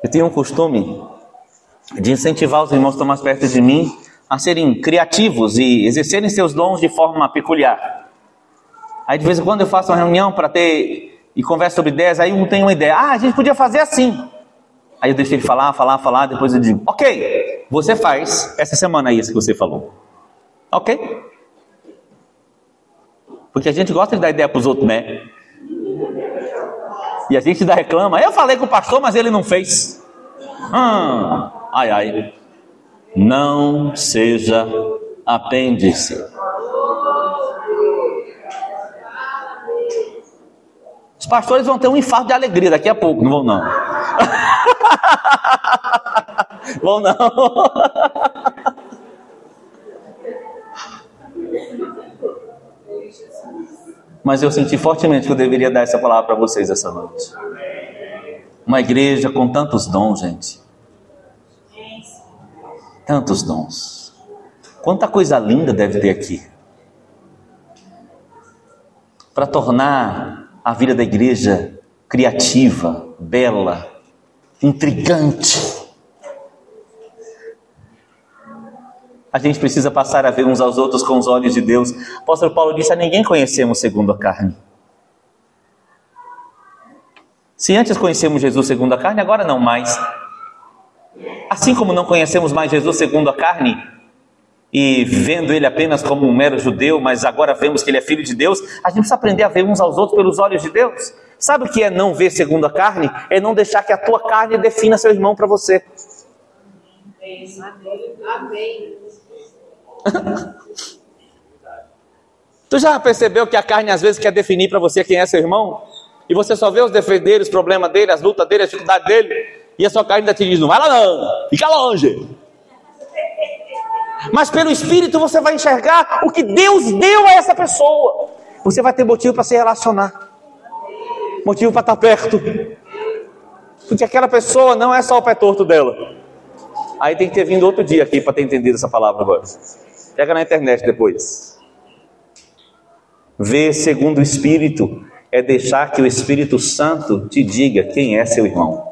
Eu tenho um costume de incentivar os irmãos que estão mais perto de mim a serem criativos e exercerem seus dons de forma peculiar. Aí de vez em quando eu faço uma reunião para ter e converso sobre ideias, aí um tem uma ideia, ah, a gente podia fazer assim. Aí eu deixo ele falar, falar, falar, depois eu digo, ok, você faz essa semana aí isso que você falou. Ok? Porque a gente gosta de dar ideia para os outros, né? E a gente dá reclama, eu falei com o pastor, mas ele não fez. Hum, ai, ai. Não seja apêndice. Os pastores vão ter um infarto de alegria daqui a pouco, não vão não. vão não. Mas eu senti fortemente que eu deveria dar essa palavra para vocês essa noite. Uma igreja com tantos dons, gente. Tantos dons. Quanta coisa linda deve ter aqui. Para tornar a vida da igreja criativa, bela, intrigante. A gente precisa passar a ver uns aos outros com os olhos de Deus. O apóstolo Paulo disse: A ninguém conhecemos segundo a carne. Se antes conhecemos Jesus segundo a carne, agora não mais. Assim como não conhecemos mais Jesus segundo a carne, e vendo ele apenas como um mero judeu, mas agora vemos que ele é filho de Deus, a gente precisa aprender a ver uns aos outros pelos olhos de Deus. Sabe o que é não ver segundo a carne? É não deixar que a tua carne defina seu irmão para você. Amém. tu já percebeu que a carne às vezes quer definir para você quem é seu irmão? E você só vê os defeitos, os problemas dele, as lutas dele, as dificuldades dele, e a sua carne ainda te diz: não vai lá não, fica longe mas pelo Espírito você vai enxergar o que Deus deu a essa pessoa. Você vai ter motivo para se relacionar, motivo para estar perto, porque aquela pessoa não é só o pé torto dela. Aí tem que ter vindo outro dia aqui para ter entendido essa palavra agora. Pega na internet depois. Ver segundo o Espírito é deixar que o Espírito Santo te diga quem é seu irmão.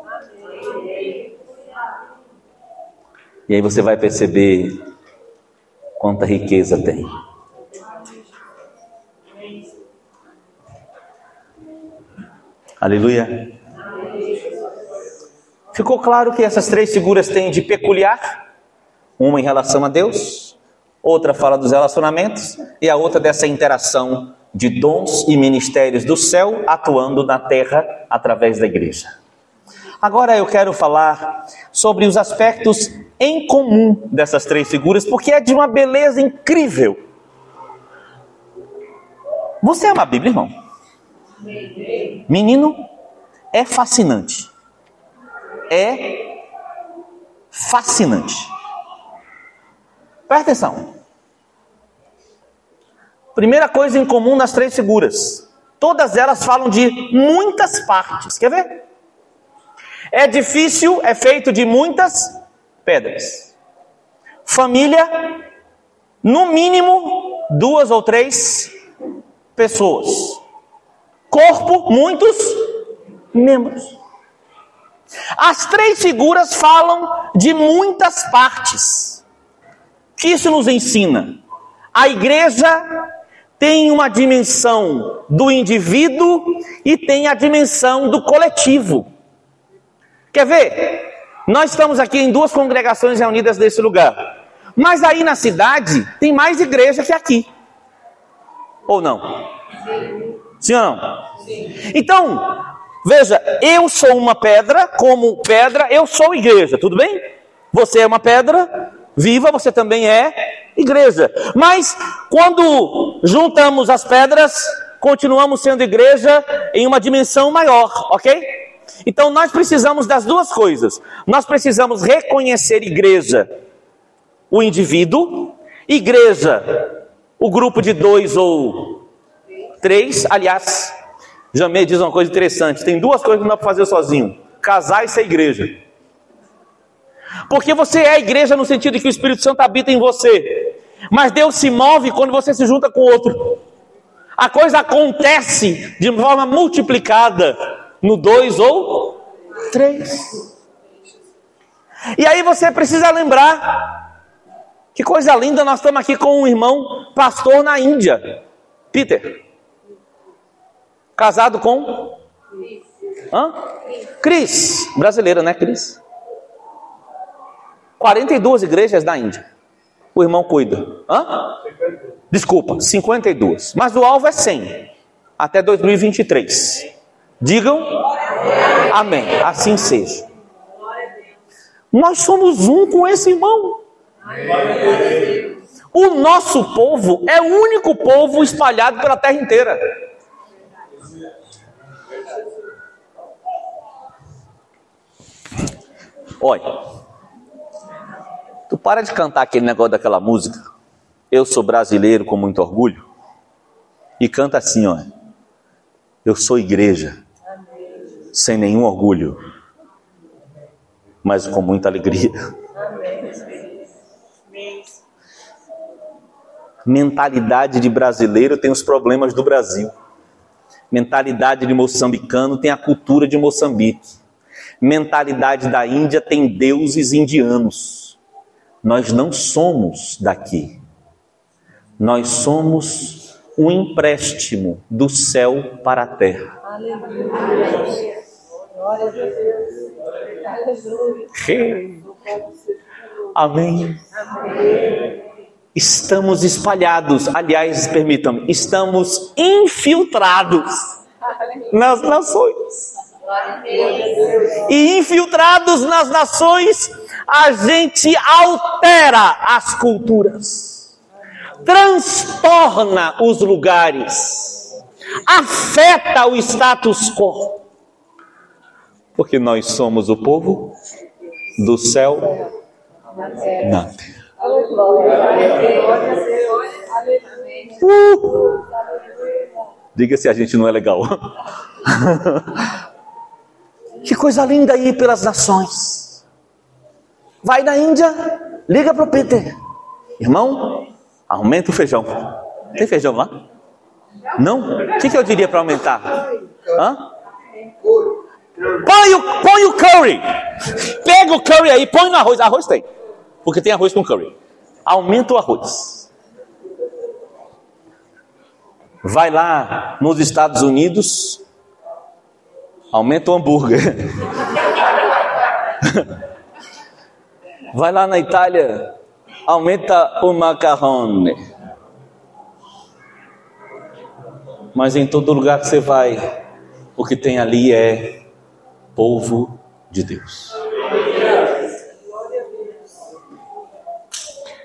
E aí você vai perceber quanta riqueza tem. Aleluia. Ficou claro que essas três figuras têm de peculiar, uma em relação a Deus, outra fala dos relacionamentos e a outra dessa interação de dons e ministérios do céu atuando na terra através da igreja. Agora eu quero falar sobre os aspectos em comum dessas três figuras, porque é de uma beleza incrível. Você ama a Bíblia, irmão? Menino, é fascinante. É fascinante. Presta atenção. Primeira coisa em comum nas três figuras: todas elas falam de muitas partes. Quer ver? É difícil, é feito de muitas pedras. Família, no mínimo duas ou três pessoas. Corpo, muitos membros. As três figuras falam de muitas partes. O que isso nos ensina? A igreja tem uma dimensão do indivíduo e tem a dimensão do coletivo. Quer ver? Nós estamos aqui em duas congregações reunidas nesse lugar. Mas aí na cidade tem mais igreja que aqui. Ou não? Sim ou não? Então, veja, eu sou uma pedra, como pedra, eu sou igreja, tudo bem? Você é uma pedra viva, você também é igreja. Mas quando juntamos as pedras, continuamos sendo igreja em uma dimensão maior, ok? Então nós precisamos das duas coisas. Nós precisamos reconhecer igreja, o indivíduo, igreja, o grupo de dois ou três. Aliás, Jamê diz uma coisa interessante: tem duas coisas que não dá para fazer sozinho: casar e ser igreja. Porque você é igreja no sentido de que o Espírito Santo habita em você. Mas Deus se move quando você se junta com outro. A coisa acontece de forma multiplicada no dois ou três. E aí você precisa lembrar que coisa linda, nós estamos aqui com um irmão pastor na Índia, Peter. Casado com Hã? Cris, brasileira, né, Cris? 42 igrejas na Índia. O irmão cuida. Hã? Desculpa, 52. Mas o alvo é 100 até 2023. Digam amém. Assim seja. Nós somos um com esse irmão. O nosso povo é o único povo espalhado pela terra inteira. Olha, tu para de cantar aquele negócio daquela música. Eu sou brasileiro com muito orgulho. E canta assim, ó. Eu sou igreja sem nenhum orgulho, mas com muita alegria. Mentalidade de brasileiro tem os problemas do Brasil. Mentalidade de moçambicano tem a cultura de Moçambique. Mentalidade da Índia tem deuses indianos. Nós não somos daqui. Nós somos um empréstimo do céu para a terra. Aleluia. Amém. Estamos espalhados, aliás, permitam-me, estamos infiltrados nas nações. E infiltrados nas nações, a gente altera as culturas, transtorna os lugares, afeta o status quo porque nós somos o povo do céu na terra. Uh! Diga se a gente não é legal. que coisa linda aí pelas nações. Vai na Índia, liga para o Peter. Irmão, aumenta o feijão. Tem feijão lá? Não? O que, que eu diria para aumentar? Hã? Põe o, põe o curry. Pega o curry aí, põe no arroz. Arroz tem. Porque tem arroz com curry. Aumenta o arroz. Vai lá nos Estados Unidos, aumenta o hambúrguer. Vai lá na Itália, aumenta o macarrone. Mas em todo lugar que você vai, o que tem ali é povo de Deus.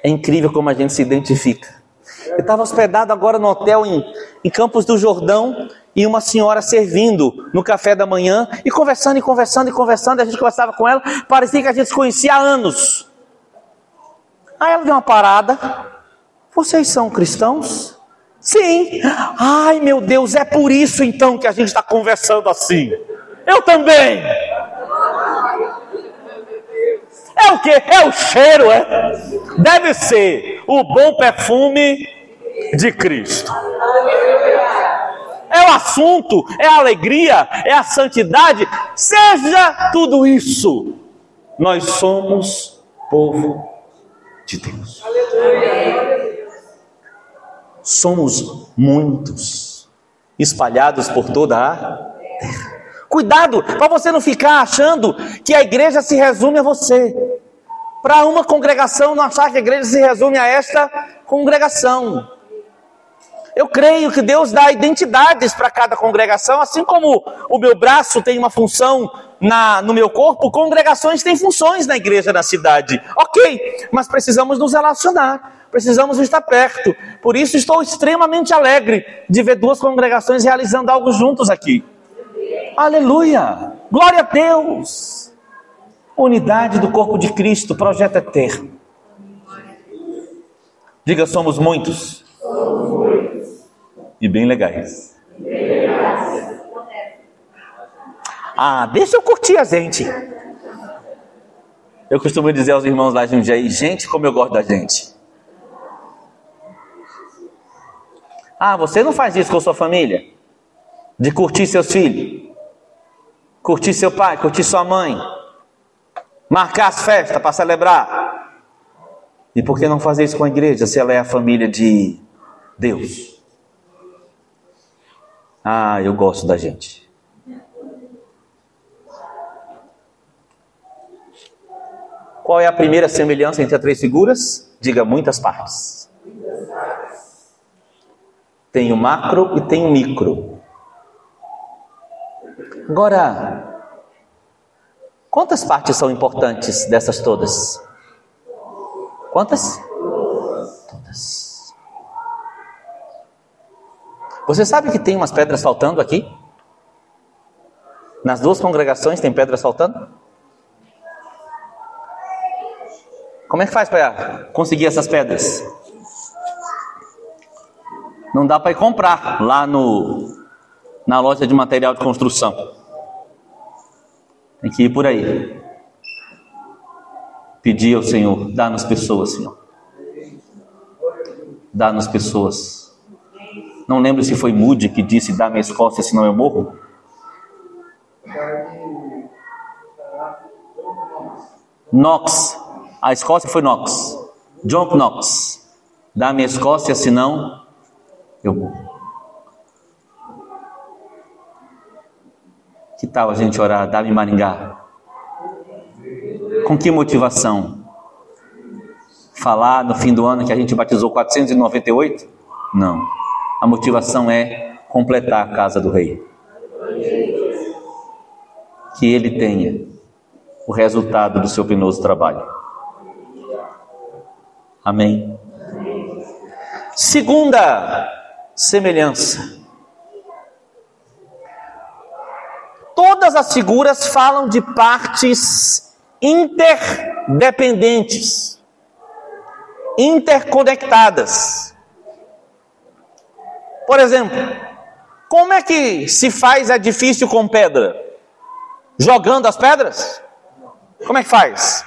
É incrível como a gente se identifica. Eu estava hospedado agora no hotel em, em Campos do Jordão e uma senhora servindo no café da manhã e conversando e conversando e conversando. A gente conversava com ela, parecia que a gente se conhecia há anos. Aí ela deu uma parada. Vocês são cristãos? Sim. Ai meu Deus, é por isso então que a gente está conversando assim. Eu também. É o que? É o cheiro, é? Deve ser o bom perfume de Cristo. É o assunto, é a alegria, é a santidade. Seja tudo isso. Nós somos povo de Deus. Somos muitos, espalhados por toda a terra. Cuidado para você não ficar achando que a igreja se resume a você. Para uma congregação não achar que a igreja se resume a esta congregação. Eu creio que Deus dá identidades para cada congregação, assim como o meu braço tem uma função na, no meu corpo, congregações têm funções na igreja, na cidade. Ok, mas precisamos nos relacionar, precisamos estar perto. Por isso estou extremamente alegre de ver duas congregações realizando algo juntos aqui. Aleluia! Glória a Deus! Unidade do corpo de Cristo, projeto eterno. Diga, somos muitos. E bem legais. Ah, deixa eu curtir a gente. Eu costumo dizer aos irmãos lá de um dia, gente, como eu gosto da gente. Ah, você não faz isso com sua família? De curtir seus filhos? curtir seu pai, curtir sua mãe, marcar as festas para celebrar. E por que não fazer isso com a igreja, se ela é a família de Deus? Ah, eu gosto da gente. Qual é a primeira semelhança entre as três figuras? Diga muitas partes. Tem o macro e tem o micro. Agora, quantas partes são importantes dessas todas? Quantas? Todas. Você sabe que tem umas pedras faltando aqui? Nas duas congregações tem pedras faltando? Como é que faz para conseguir essas pedras? Não dá para ir comprar lá no na loja de material de construção. Tem que ir por aí. Pedir ao Senhor, dá-nos pessoas, Senhor. Dá-nos pessoas. Não lembro se foi Moody que disse: dá-me a Escócia, senão eu morro. Knox. A Escócia foi Knox. John Knox. Dá-me a Escócia, senão eu morro. Que tal a gente orar, dá-me Maringá? Com que motivação? Falar no fim do ano que a gente batizou 498? Não. A motivação é completar a casa do rei. Que ele tenha o resultado do seu penoso trabalho. Amém. Segunda semelhança. Todas as figuras falam de partes interdependentes, interconectadas. Por exemplo, como é que se faz edifício com pedra? Jogando as pedras? Como é que faz?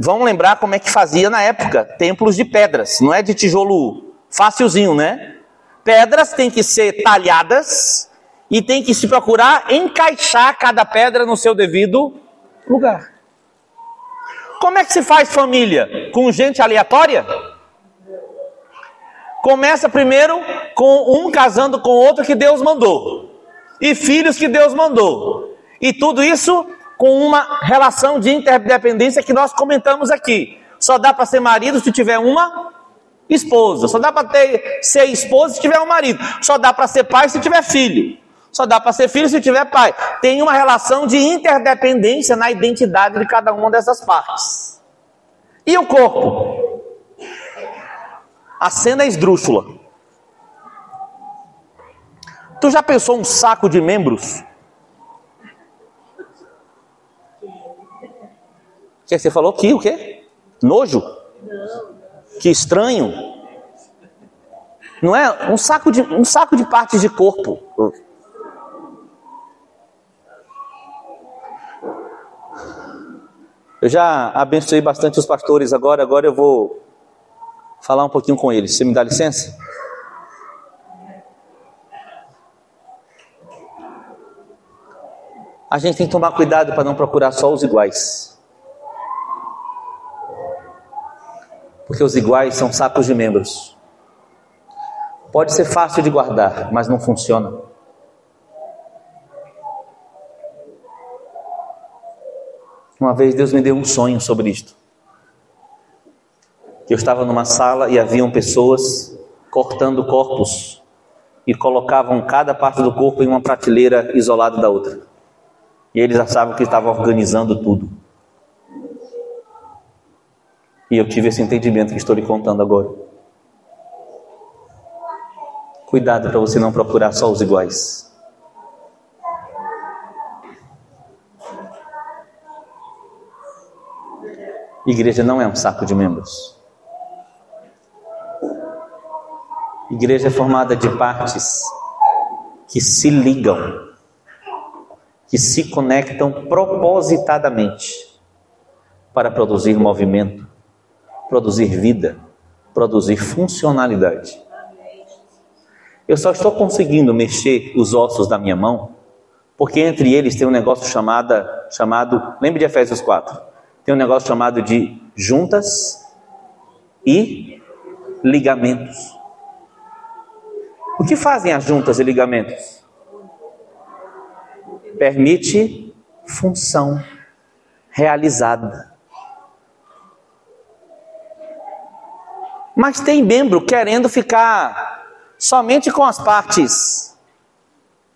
Vamos lembrar como é que fazia na época, templos de pedras, não é de tijolo facilzinho, né? Pedras têm que ser talhadas, e tem que se procurar encaixar cada pedra no seu devido lugar. Como é que se faz família? Com gente aleatória? Começa primeiro com um casando com outro que Deus mandou, e filhos que Deus mandou, e tudo isso com uma relação de interdependência que nós comentamos aqui. Só dá para ser marido se tiver uma esposa, só dá para ser esposa se tiver um marido, só dá para ser pai se tiver filho. Só dá para ser filho se tiver pai. Tem uma relação de interdependência na identidade de cada uma dessas partes. E o corpo? A cena é esdrúxula. Tu já pensou um saco de membros? O que você falou? Que o quê? Nojo? Que estranho. Não é? Um saco de, um saco de partes de corpo. Eu já abençoei bastante os pastores agora, agora eu vou falar um pouquinho com eles. Você me dá licença? A gente tem que tomar cuidado para não procurar só os iguais. Porque os iguais são sacos de membros. Pode ser fácil de guardar, mas não funciona. Uma vez Deus me deu um sonho sobre isto. Eu estava numa sala e haviam pessoas cortando corpos e colocavam cada parte do corpo em uma prateleira isolada da outra. E eles achavam que estavam organizando tudo. E eu tive esse entendimento que estou lhe contando agora. Cuidado para você não procurar só os iguais. Igreja não é um saco de membros. Igreja é formada de partes que se ligam, que se conectam propositadamente para produzir movimento, produzir vida, produzir funcionalidade. Eu só estou conseguindo mexer os ossos da minha mão porque entre eles tem um negócio chamado, chamado lembre de Efésios 4 tem um negócio chamado de juntas e ligamentos. O que fazem as juntas e ligamentos? Permite função realizada. Mas tem membro querendo ficar somente com as partes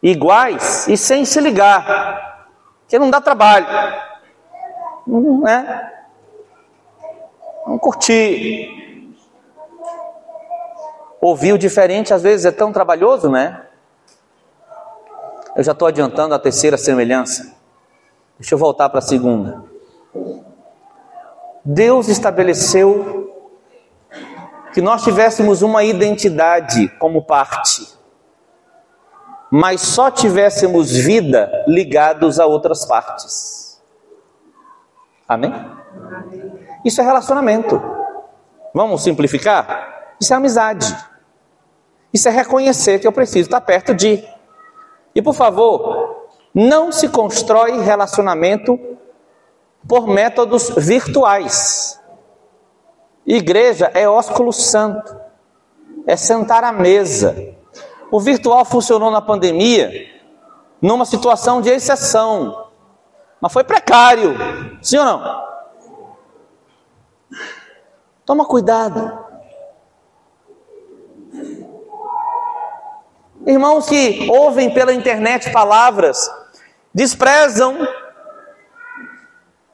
iguais e sem se ligar, que não dá trabalho. Não é? Curtir. Ouvir o diferente às vezes é tão trabalhoso, né? Eu já estou adiantando a terceira semelhança. Deixa eu voltar para a segunda. Deus estabeleceu que nós tivéssemos uma identidade como parte, mas só tivéssemos vida ligados a outras partes. Amém? Isso é relacionamento. Vamos simplificar? Isso é amizade. Isso é reconhecer que eu preciso estar perto de. E por favor, não se constrói relacionamento por métodos virtuais. Igreja é ósculo santo, é sentar à mesa. O virtual funcionou na pandemia numa situação de exceção. Mas foi precário. Sim ou não? Toma cuidado. Irmãos que ouvem pela internet palavras, desprezam,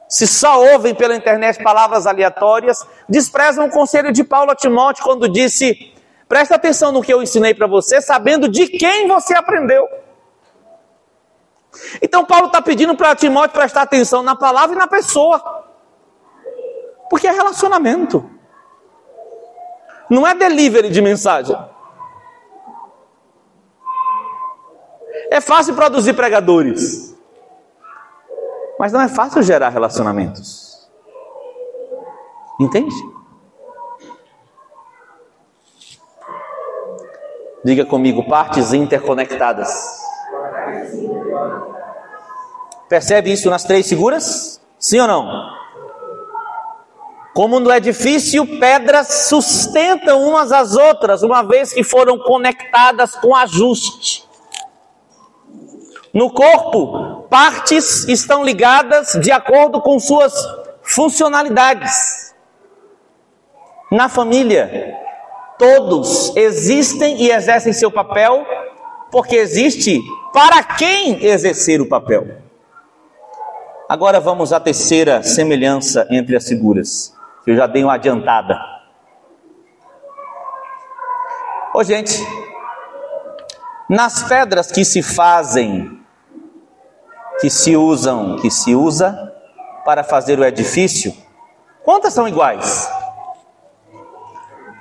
se só ouvem pela internet palavras aleatórias, desprezam o conselho de Paulo a Timóteo quando disse: presta atenção no que eu ensinei para você, sabendo de quem você aprendeu. Então Paulo está pedindo para Timóteo prestar atenção na palavra e na pessoa. Porque é relacionamento. Não é delivery de mensagem. É fácil produzir pregadores. Mas não é fácil gerar relacionamentos. Entende? Diga comigo, partes interconectadas. Percebe isso nas três figuras? Sim ou não? Como no edifício, pedras sustentam umas às outras, uma vez que foram conectadas com ajuste. No corpo, partes estão ligadas de acordo com suas funcionalidades. Na família, todos existem e exercem seu papel, porque existe para quem exercer o papel. Agora vamos à terceira semelhança entre as figuras, que eu já dei uma adiantada. Ô gente, nas pedras que se fazem, que se usam, que se usa para fazer o edifício, quantas são iguais?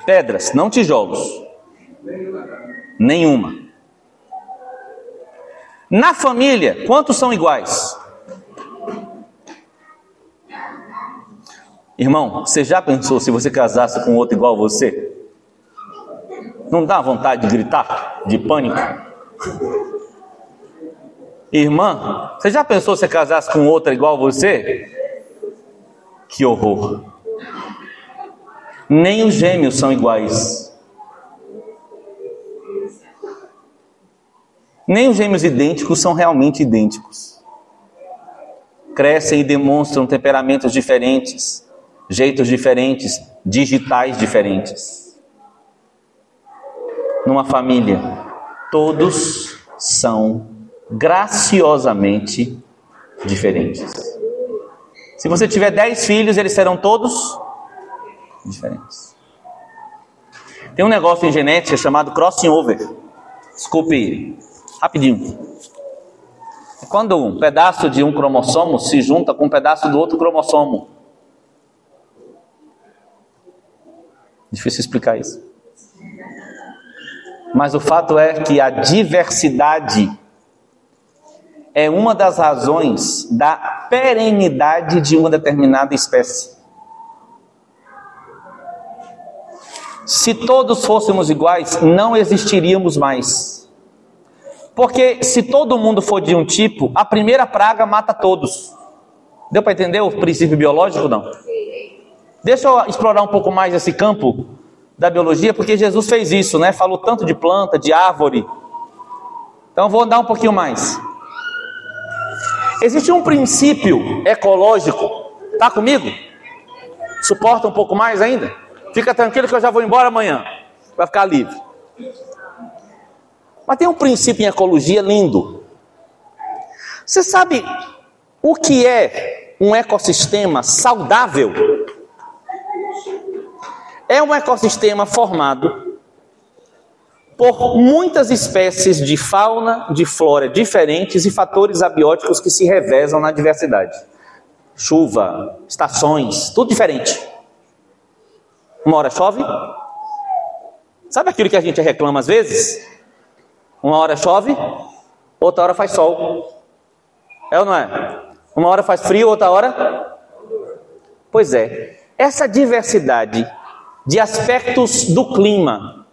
Pedras, não tijolos. Nenhuma. Na família, quantos são iguais? Irmão, você já pensou se você casasse com outro igual a você? Não dá vontade de gritar, de pânico? Irmã, você já pensou se casasse com outra igual a você? Que horror. Nem os gêmeos são iguais. Nem os gêmeos idênticos são realmente idênticos. Crescem e demonstram temperamentos diferentes, jeitos diferentes, digitais diferentes. Numa família, todos são graciosamente diferentes. Se você tiver dez filhos, eles serão todos diferentes. Tem um negócio em genética chamado crossing over. Desculpe, rapidinho. Quando um pedaço de um cromossomo se junta com um pedaço do outro cromossomo. Difícil explicar isso. Mas o fato é que a diversidade é uma das razões da perenidade de uma determinada espécie. Se todos fôssemos iguais, não existiríamos mais. Porque se todo mundo for de um tipo, a primeira praga mata todos. Deu para entender o princípio biológico não? Deixa eu explorar um pouco mais esse campo da biologia, porque Jesus fez isso, né? Falou tanto de planta, de árvore. Então vou andar um pouquinho mais. Existe um princípio ecológico, tá comigo? Suporta um pouco mais ainda? Fica tranquilo que eu já vou embora amanhã. Vai ficar livre. Mas tem um princípio em ecologia lindo. Você sabe o que é um ecossistema saudável? É um ecossistema formado por muitas espécies de fauna, de flora diferentes e fatores abióticos que se revezam na diversidade. Chuva, estações, tudo diferente. Uma hora chove. Sabe aquilo que a gente reclama às vezes? Uma hora chove, outra hora faz sol. É ou não é? Uma hora faz frio, outra hora. Pois é. Essa diversidade de aspectos do clima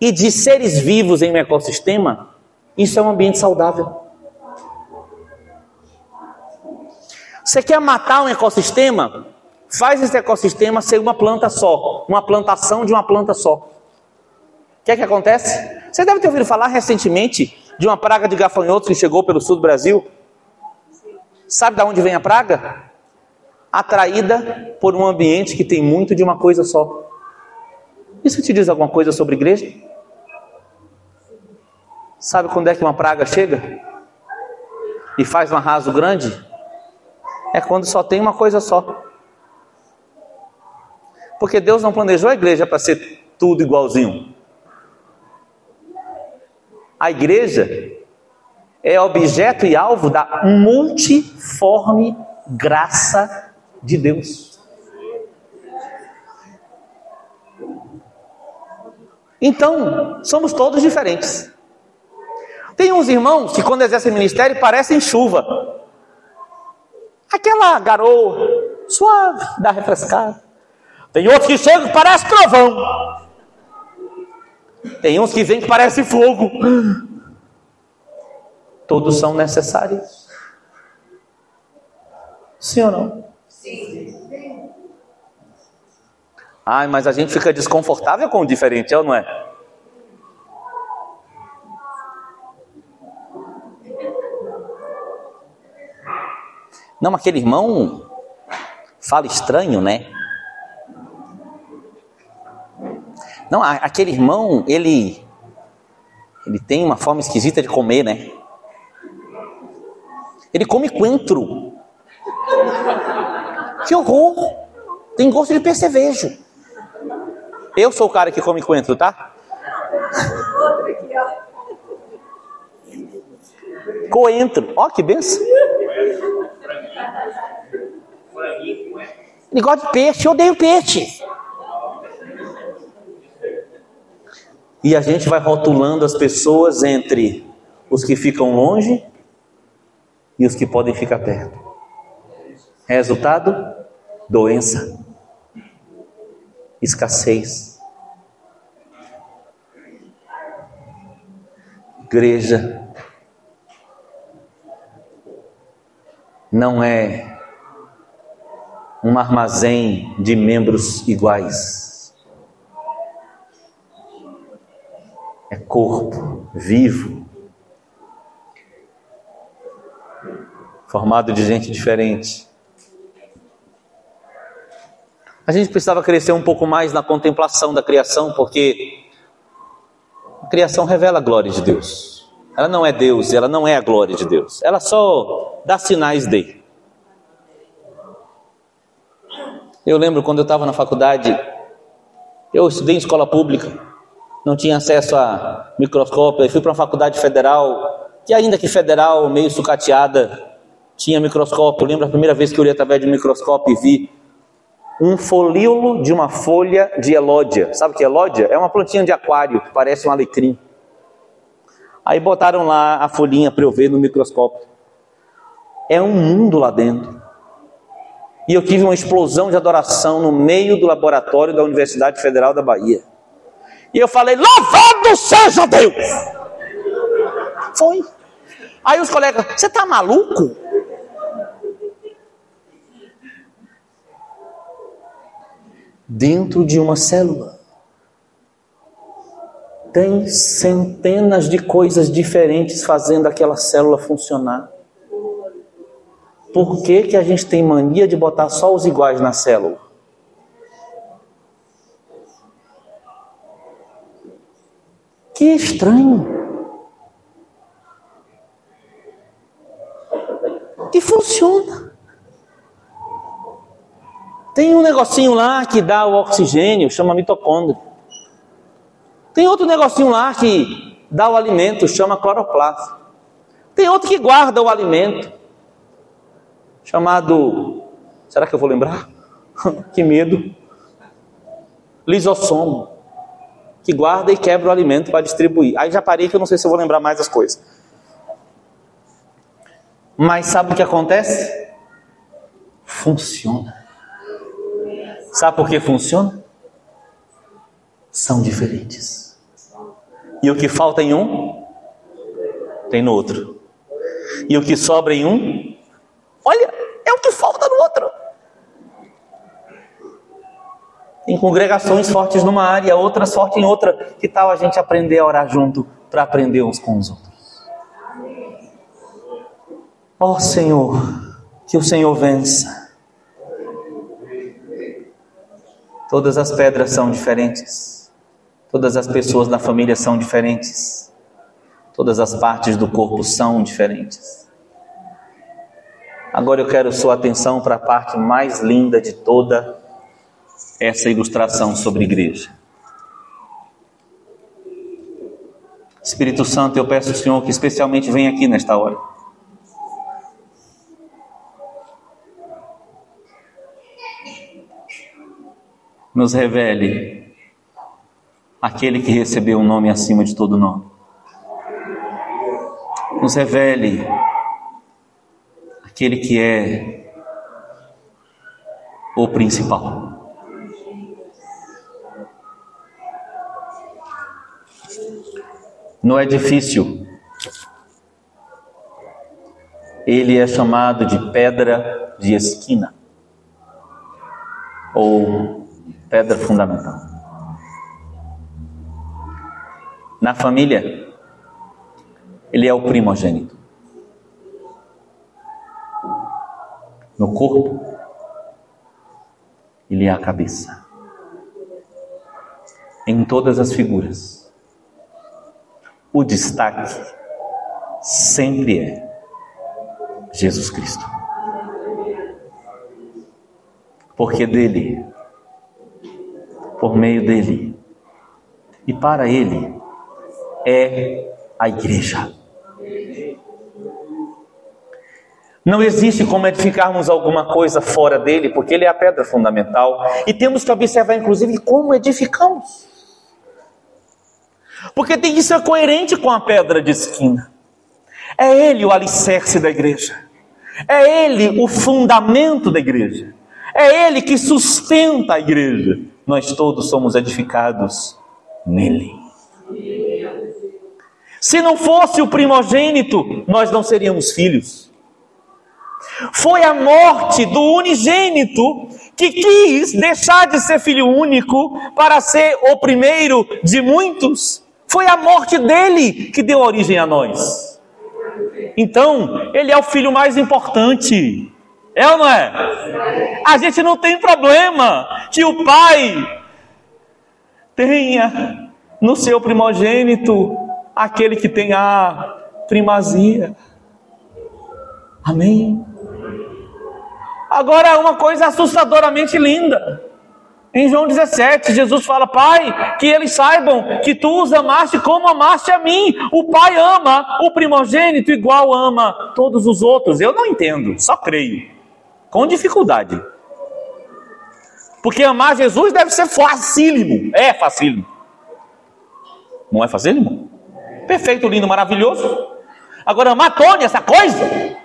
e de seres vivos em um ecossistema, isso é um ambiente saudável. Você quer matar um ecossistema? Faz esse ecossistema ser uma planta só, uma plantação de uma planta só. Que é que acontece? Você deve ter ouvido falar recentemente de uma praga de gafanhotos que chegou pelo sul do Brasil. Sabe de onde vem a praga? Atraída por um ambiente que tem muito de uma coisa só. Isso te diz alguma coisa sobre igreja? Sabe quando é que uma praga chega? E faz um arraso grande? É quando só tem uma coisa só. Porque Deus não planejou a igreja para ser tudo igualzinho. A igreja é objeto e alvo da multiforme graça de Deus. Então, somos todos diferentes. Tem uns irmãos que, quando exercem ministério, parecem chuva. Aquela garoa suave, dá refrescada. Tem outros que chegam que parece trovão. Tem uns que vêm que parece fogo. Todos são necessários. Sim ou não? Sim. Ai, mas a gente fica desconfortável com o diferente, ou não é? Não, aquele irmão fala estranho, né? Não, aquele irmão, ele ele tem uma forma esquisita de comer, né? Ele come coentro. Que horror! Tem gosto de percevejo. Eu sou o cara que come coentro, tá? Coentro. Ó, que benção. Ele gosta de peixe, eu odeio peixe. E a gente vai rotulando as pessoas entre os que ficam longe e os que podem ficar perto. Resultado: doença, escassez. Igreja não é um armazém de membros iguais. É corpo vivo, formado de gente diferente. A gente precisava crescer um pouco mais na contemplação da criação, porque a criação revela a glória de Deus. Ela não é Deus, ela não é a glória de Deus. Ela só dá sinais de. Eu lembro quando eu estava na faculdade, eu estudei em escola pública, não tinha acesso a microscópio, eu fui para uma faculdade federal, que ainda que federal, meio sucateada, tinha microscópio. Eu lembro a primeira vez que eu olhei através de um microscópio e vi um folíolo de uma folha de elódia. Sabe o que é elódia? É uma plantinha de aquário que parece um alecrim. Aí botaram lá a folhinha para eu ver no microscópio. É um mundo lá dentro. E eu tive uma explosão de adoração no meio do laboratório da Universidade Federal da Bahia. E eu falei: Louvado seja Deus! Foi. Aí os colegas: Você está maluco? dentro de uma célula. Tem centenas de coisas diferentes fazendo aquela célula funcionar. Por que, que a gente tem mania de botar só os iguais na célula? Que estranho. E funciona. Tem um negocinho lá que dá o oxigênio, chama mitocôndria. Tem outro negocinho lá que dá o alimento, chama cloroplasto. Tem outro que guarda o alimento, chamado. Será que eu vou lembrar? que medo. Lisossomo, que guarda e quebra o alimento para distribuir. Aí já parei que eu não sei se eu vou lembrar mais as coisas. Mas sabe o que acontece? Funciona. Sabe por que funciona? São diferentes. E o que falta em um, tem no outro. E o que sobra em um, olha, é o que falta no outro. Em congregações fortes numa área, outras fortes em outra. Que tal a gente aprender a orar junto para aprender uns com os outros? Ó oh, Senhor, que o Senhor vença Todas as pedras são diferentes. Todas as pessoas da família são diferentes. Todas as partes do corpo são diferentes. Agora eu quero sua atenção para a parte mais linda de toda essa ilustração sobre igreja. Espírito Santo, eu peço ao Senhor que especialmente venha aqui nesta hora. nos revele aquele que recebeu um nome acima de todo nome. Nos revele aquele que é o principal. No edifício, ele é chamado de pedra de esquina ou pedra fundamental. Na família, ele é o primogênito. No corpo, ele é a cabeça. Em todas as figuras, o destaque sempre é Jesus Cristo. Porque dele, por meio dele e para ele é a igreja. Não existe como edificarmos alguma coisa fora dele, porque ele é a pedra fundamental. E temos que observar, inclusive, como edificamos. Porque tem que ser coerente com a pedra de esquina. É ele o alicerce da igreja. É ele o fundamento da igreja. É ele que sustenta a igreja. Nós todos somos edificados nele. Se não fosse o primogênito, nós não seríamos filhos. Foi a morte do unigênito que quis deixar de ser filho único para ser o primeiro de muitos. Foi a morte dele que deu origem a nós. Então, ele é o filho mais importante. É ou não é? A gente não tem problema que o pai tenha no seu primogênito aquele que tem a primazia. Amém? Agora, uma coisa assustadoramente linda. Em João 17, Jesus fala: Pai, que eles saibam que tu os amaste como amaste a mim. O Pai ama o primogênito igual ama todos os outros. Eu não entendo, só creio. Com dificuldade. Porque amar Jesus deve ser facílimo. É facílimo. Não é facílimo? Perfeito, lindo, maravilhoso. Agora, amar Tony, essa coisa.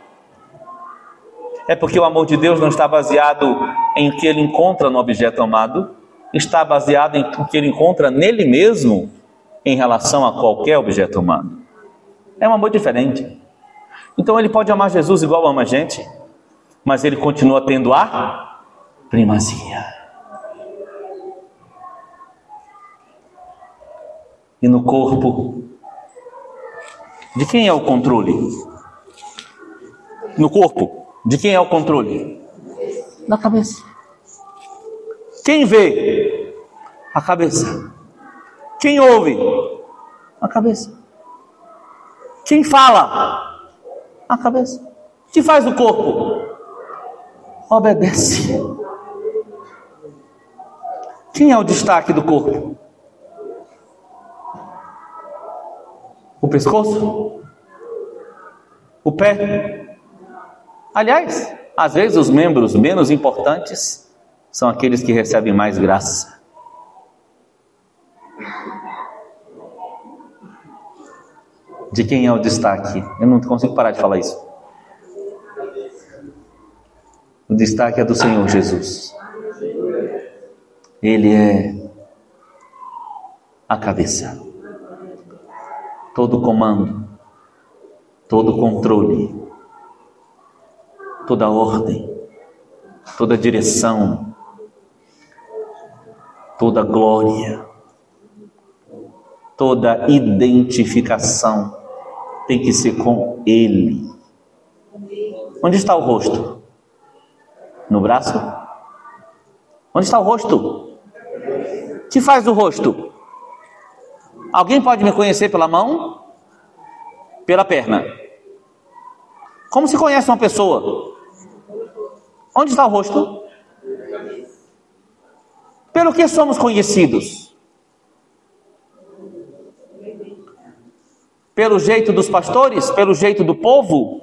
É porque o amor de Deus não está baseado em que ele encontra no objeto amado, está baseado em o que ele encontra nele mesmo em relação a qualquer objeto amado. É um amor diferente. Então ele pode amar Jesus igual ama a gente, mas ele continua tendo a primazia. E no corpo, de quem é o controle? No corpo, de quem é o controle? Da cabeça. Quem vê? A cabeça. Quem ouve? A cabeça. Quem fala? A cabeça. O que faz o corpo? Obedece. Quem é o destaque do corpo? O pescoço? O pé? Aliás, às vezes os membros menos importantes são aqueles que recebem mais graça. De quem é o destaque? Eu não consigo parar de falar isso. O destaque é do Senhor Jesus. Ele é a cabeça. Todo comando, todo controle, toda ordem, toda direção, toda glória, toda identificação tem que ser com Ele. Onde está o rosto? No braço? Onde está o rosto? O que faz o rosto? Alguém pode me conhecer pela mão? Pela perna? Como se conhece uma pessoa? Onde está o rosto? Pelo que somos conhecidos? Pelo jeito dos pastores? Pelo jeito do povo?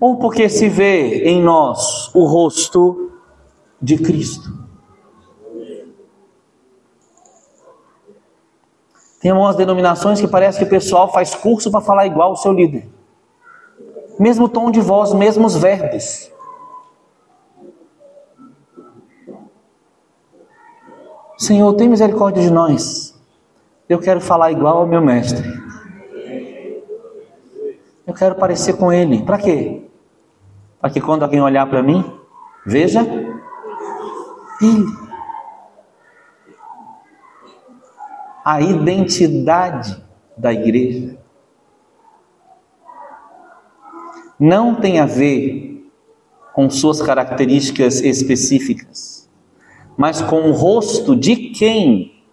Ou porque se vê em nós o rosto de Cristo? Tem algumas denominações que parece que o pessoal faz curso para falar igual o seu líder mesmo tom de voz, mesmos verbos. Senhor, tem misericórdia de nós. Eu quero falar igual ao meu mestre. Eu quero parecer com ele. Para quê? Para que quando alguém olhar para mim, veja ele. A identidade da igreja não tem a ver com suas características específicas, mas com o rosto de quem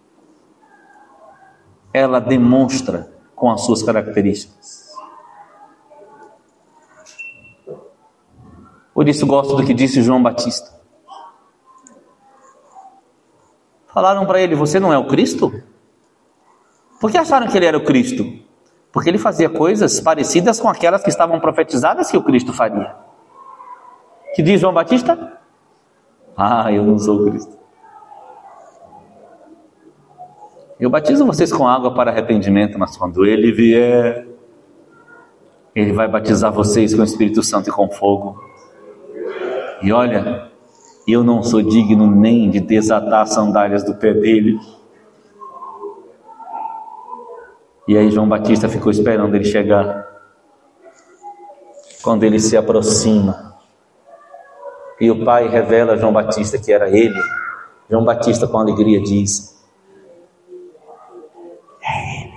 ela demonstra com as suas características. Por isso gosto do que disse João Batista. Falaram para ele: Você não é o Cristo? Por que acharam que ele era o Cristo? Porque ele fazia coisas parecidas com aquelas que estavam profetizadas que o Cristo faria. Que diz João Batista? Ah, eu não sou Cristo. Eu batizo vocês com água para arrependimento, mas quando ele vier, ele vai batizar vocês com o Espírito Santo e com fogo. E olha, eu não sou digno nem de desatar as sandálias do pé dele. E aí João Batista ficou esperando ele chegar. Quando ele se aproxima, e o pai revela a João Batista que era ele, João Batista com alegria diz: É ele.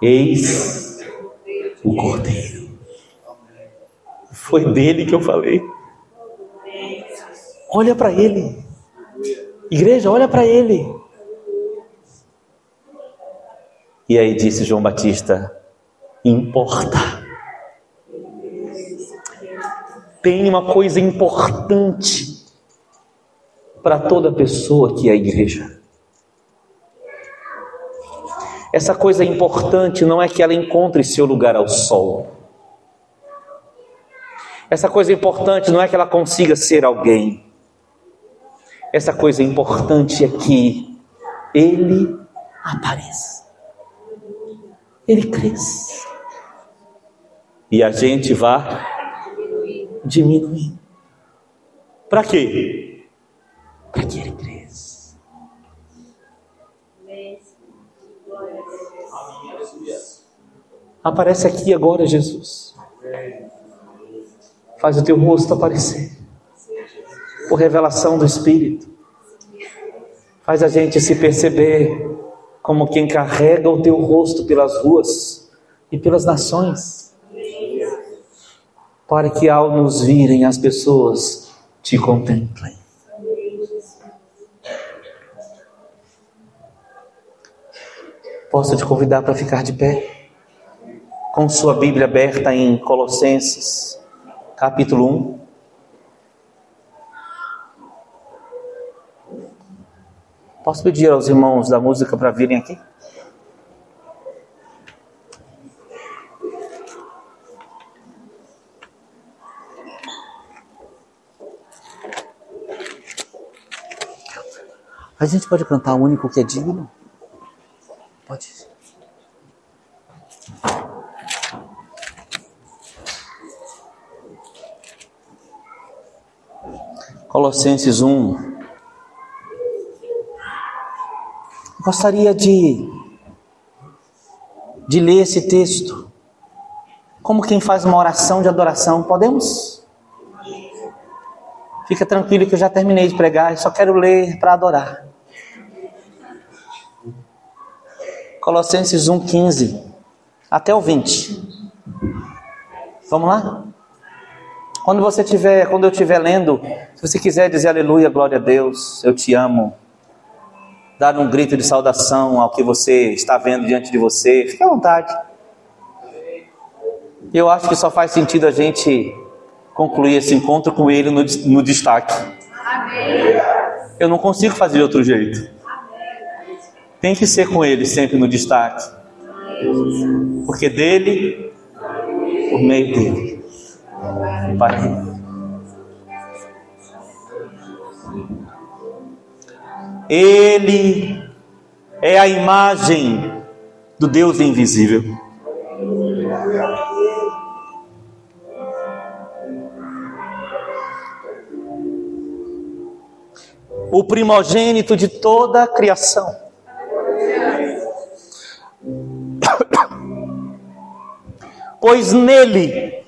Eis o Cordeiro. Foi dele que eu falei. Olha para ele. Igreja, olha para ele. E aí disse João Batista: importa. Tem uma coisa importante para toda pessoa que é a igreja. Essa coisa importante não é que ela encontre seu lugar ao sol. Essa coisa importante não é que ela consiga ser alguém. Essa coisa importante é que ele apareça. Ele cresça. E a gente vá diminuindo. Para quê? Para que ele cresça. Aparece aqui agora, Jesus. Faz o teu rosto aparecer. Por revelação do Espírito. Faz a gente se perceber como quem carrega o teu rosto pelas ruas e pelas nações. Para que ao nos virem as pessoas te contemplem. Posso te convidar para ficar de pé? com sua Bíblia aberta em Colossenses, capítulo 1. Posso pedir aos irmãos da música para virem aqui? A gente pode cantar o único que é digno? Pode. Colossenses 1. Gostaria de, de ler esse texto como quem faz uma oração de adoração. Podemos? Fica tranquilo que eu já terminei de pregar, só quero ler para adorar. Colossenses 1,15 até o 20. Vamos lá? Quando você tiver, quando eu estiver lendo, se você quiser dizer aleluia, glória a Deus, eu te amo, dar um grito de saudação ao que você está vendo diante de você, fique à vontade. Eu acho que só faz sentido a gente concluir esse encontro com ele no, no destaque. Eu não consigo fazer de outro jeito. Tem que ser com ele sempre no destaque. Porque dele, por meio dele para Ele é a imagem do Deus invisível. O primogênito de toda a criação. Pois nele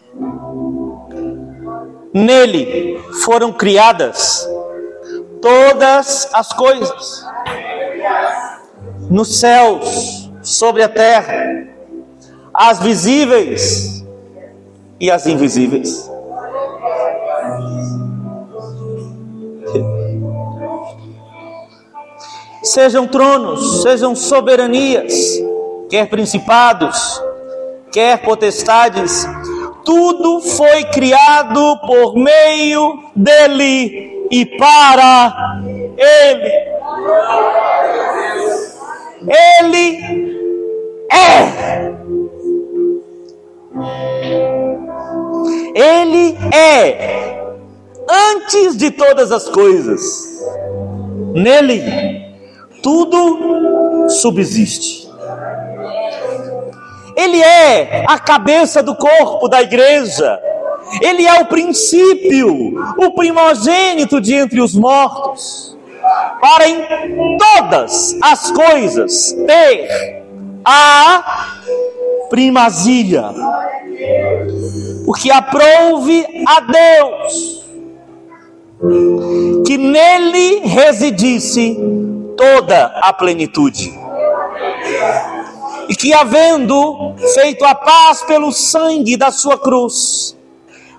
Nele foram criadas todas as coisas, nos céus, sobre a terra, as visíveis e as invisíveis. Sejam tronos, sejam soberanias, quer principados, quer potestades, tudo foi criado por meio dele e para ele. Ele é. Ele é antes de todas as coisas. Nele tudo subsiste. Ele é a cabeça do corpo da igreja. Ele é o princípio, o primogênito de entre os mortos, para em todas as coisas ter a primazia, porque aprouve a Deus que nele residisse toda a plenitude. E que, havendo feito a paz pelo sangue da sua cruz,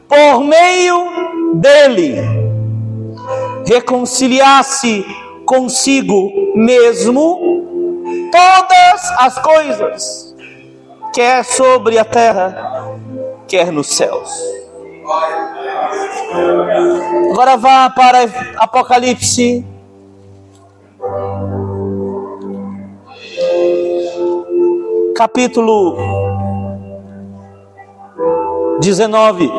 por meio dele, reconciliasse consigo mesmo todas as coisas, quer sobre a terra, quer nos céus. Agora vá para Apocalipse. Capítulo 19.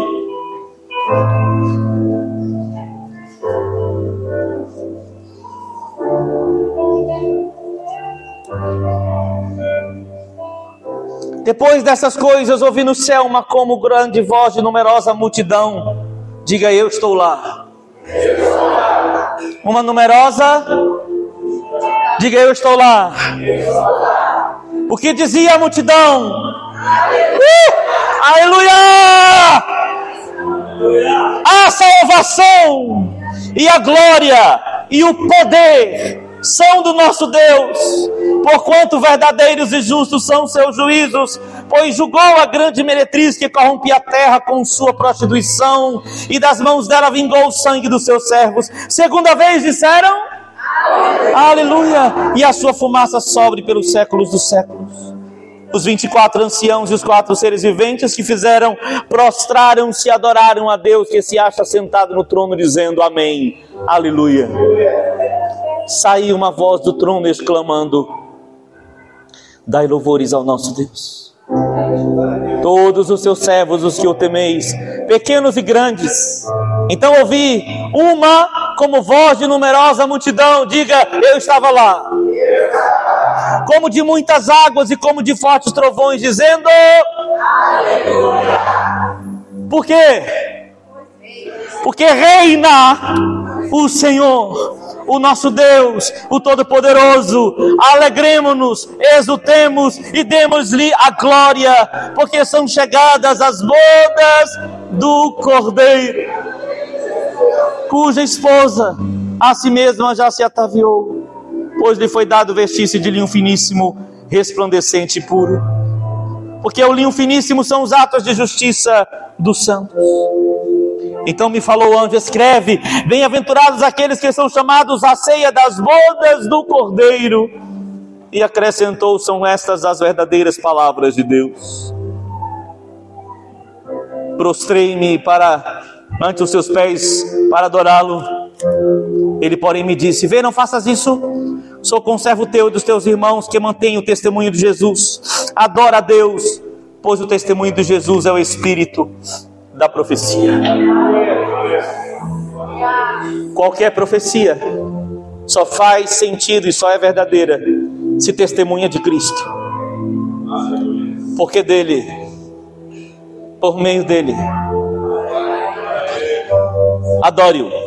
Depois dessas coisas, ouvi no céu uma como grande voz de numerosa multidão. Diga eu estou lá. Uma numerosa. Diga eu estou lá. O que dizia a multidão? Uh! Aleluia! A salvação e a glória e o poder são do nosso Deus, porquanto verdadeiros e justos são seus juízos, pois julgou a grande meretriz que corrompia a terra com sua prostituição, e das mãos dela vingou o sangue dos seus servos. Segunda vez disseram: Aleluia! E a sua fumaça sobre pelos séculos dos séculos. Os 24 anciãos e os quatro seres viventes que fizeram, prostraram-se e adoraram a Deus que se acha sentado no trono, dizendo Amém. Aleluia saiu uma voz do trono exclamando: Dai louvores ao nosso Deus. Todos os seus servos, os que o temeis, pequenos e grandes. Então ouvi uma como voz de numerosa multidão, diga: Eu estava lá. Como de muitas águas e como de fortes trovões, dizendo: Por quê? Porque reina o Senhor o nosso Deus, o Todo-Poderoso. Alegremos-nos, exultemos e demos-lhe a glória, porque são chegadas as bodas do Cordeiro, cuja esposa a si mesma já se ataviou, pois lhe foi dado vestir-se de linho finíssimo, resplandecente e puro. Porque o linho finíssimo são os atos de justiça dos santos. Então me falou o anjo: escreve: Bem-aventurados aqueles que são chamados à ceia das bodas do Cordeiro. E acrescentou: São estas as verdadeiras palavras de Deus. Prostrei-me para ante os seus pés para adorá-lo. Ele, porém, me disse: Vê, não faças isso. Sou conservo teu e dos teus irmãos que mantêm o testemunho de Jesus. Adora a Deus, pois o testemunho de Jesus é o Espírito da profecia. Qualquer profecia só faz sentido e só é verdadeira se testemunha de Cristo. Porque dele, por meio dele, adore-o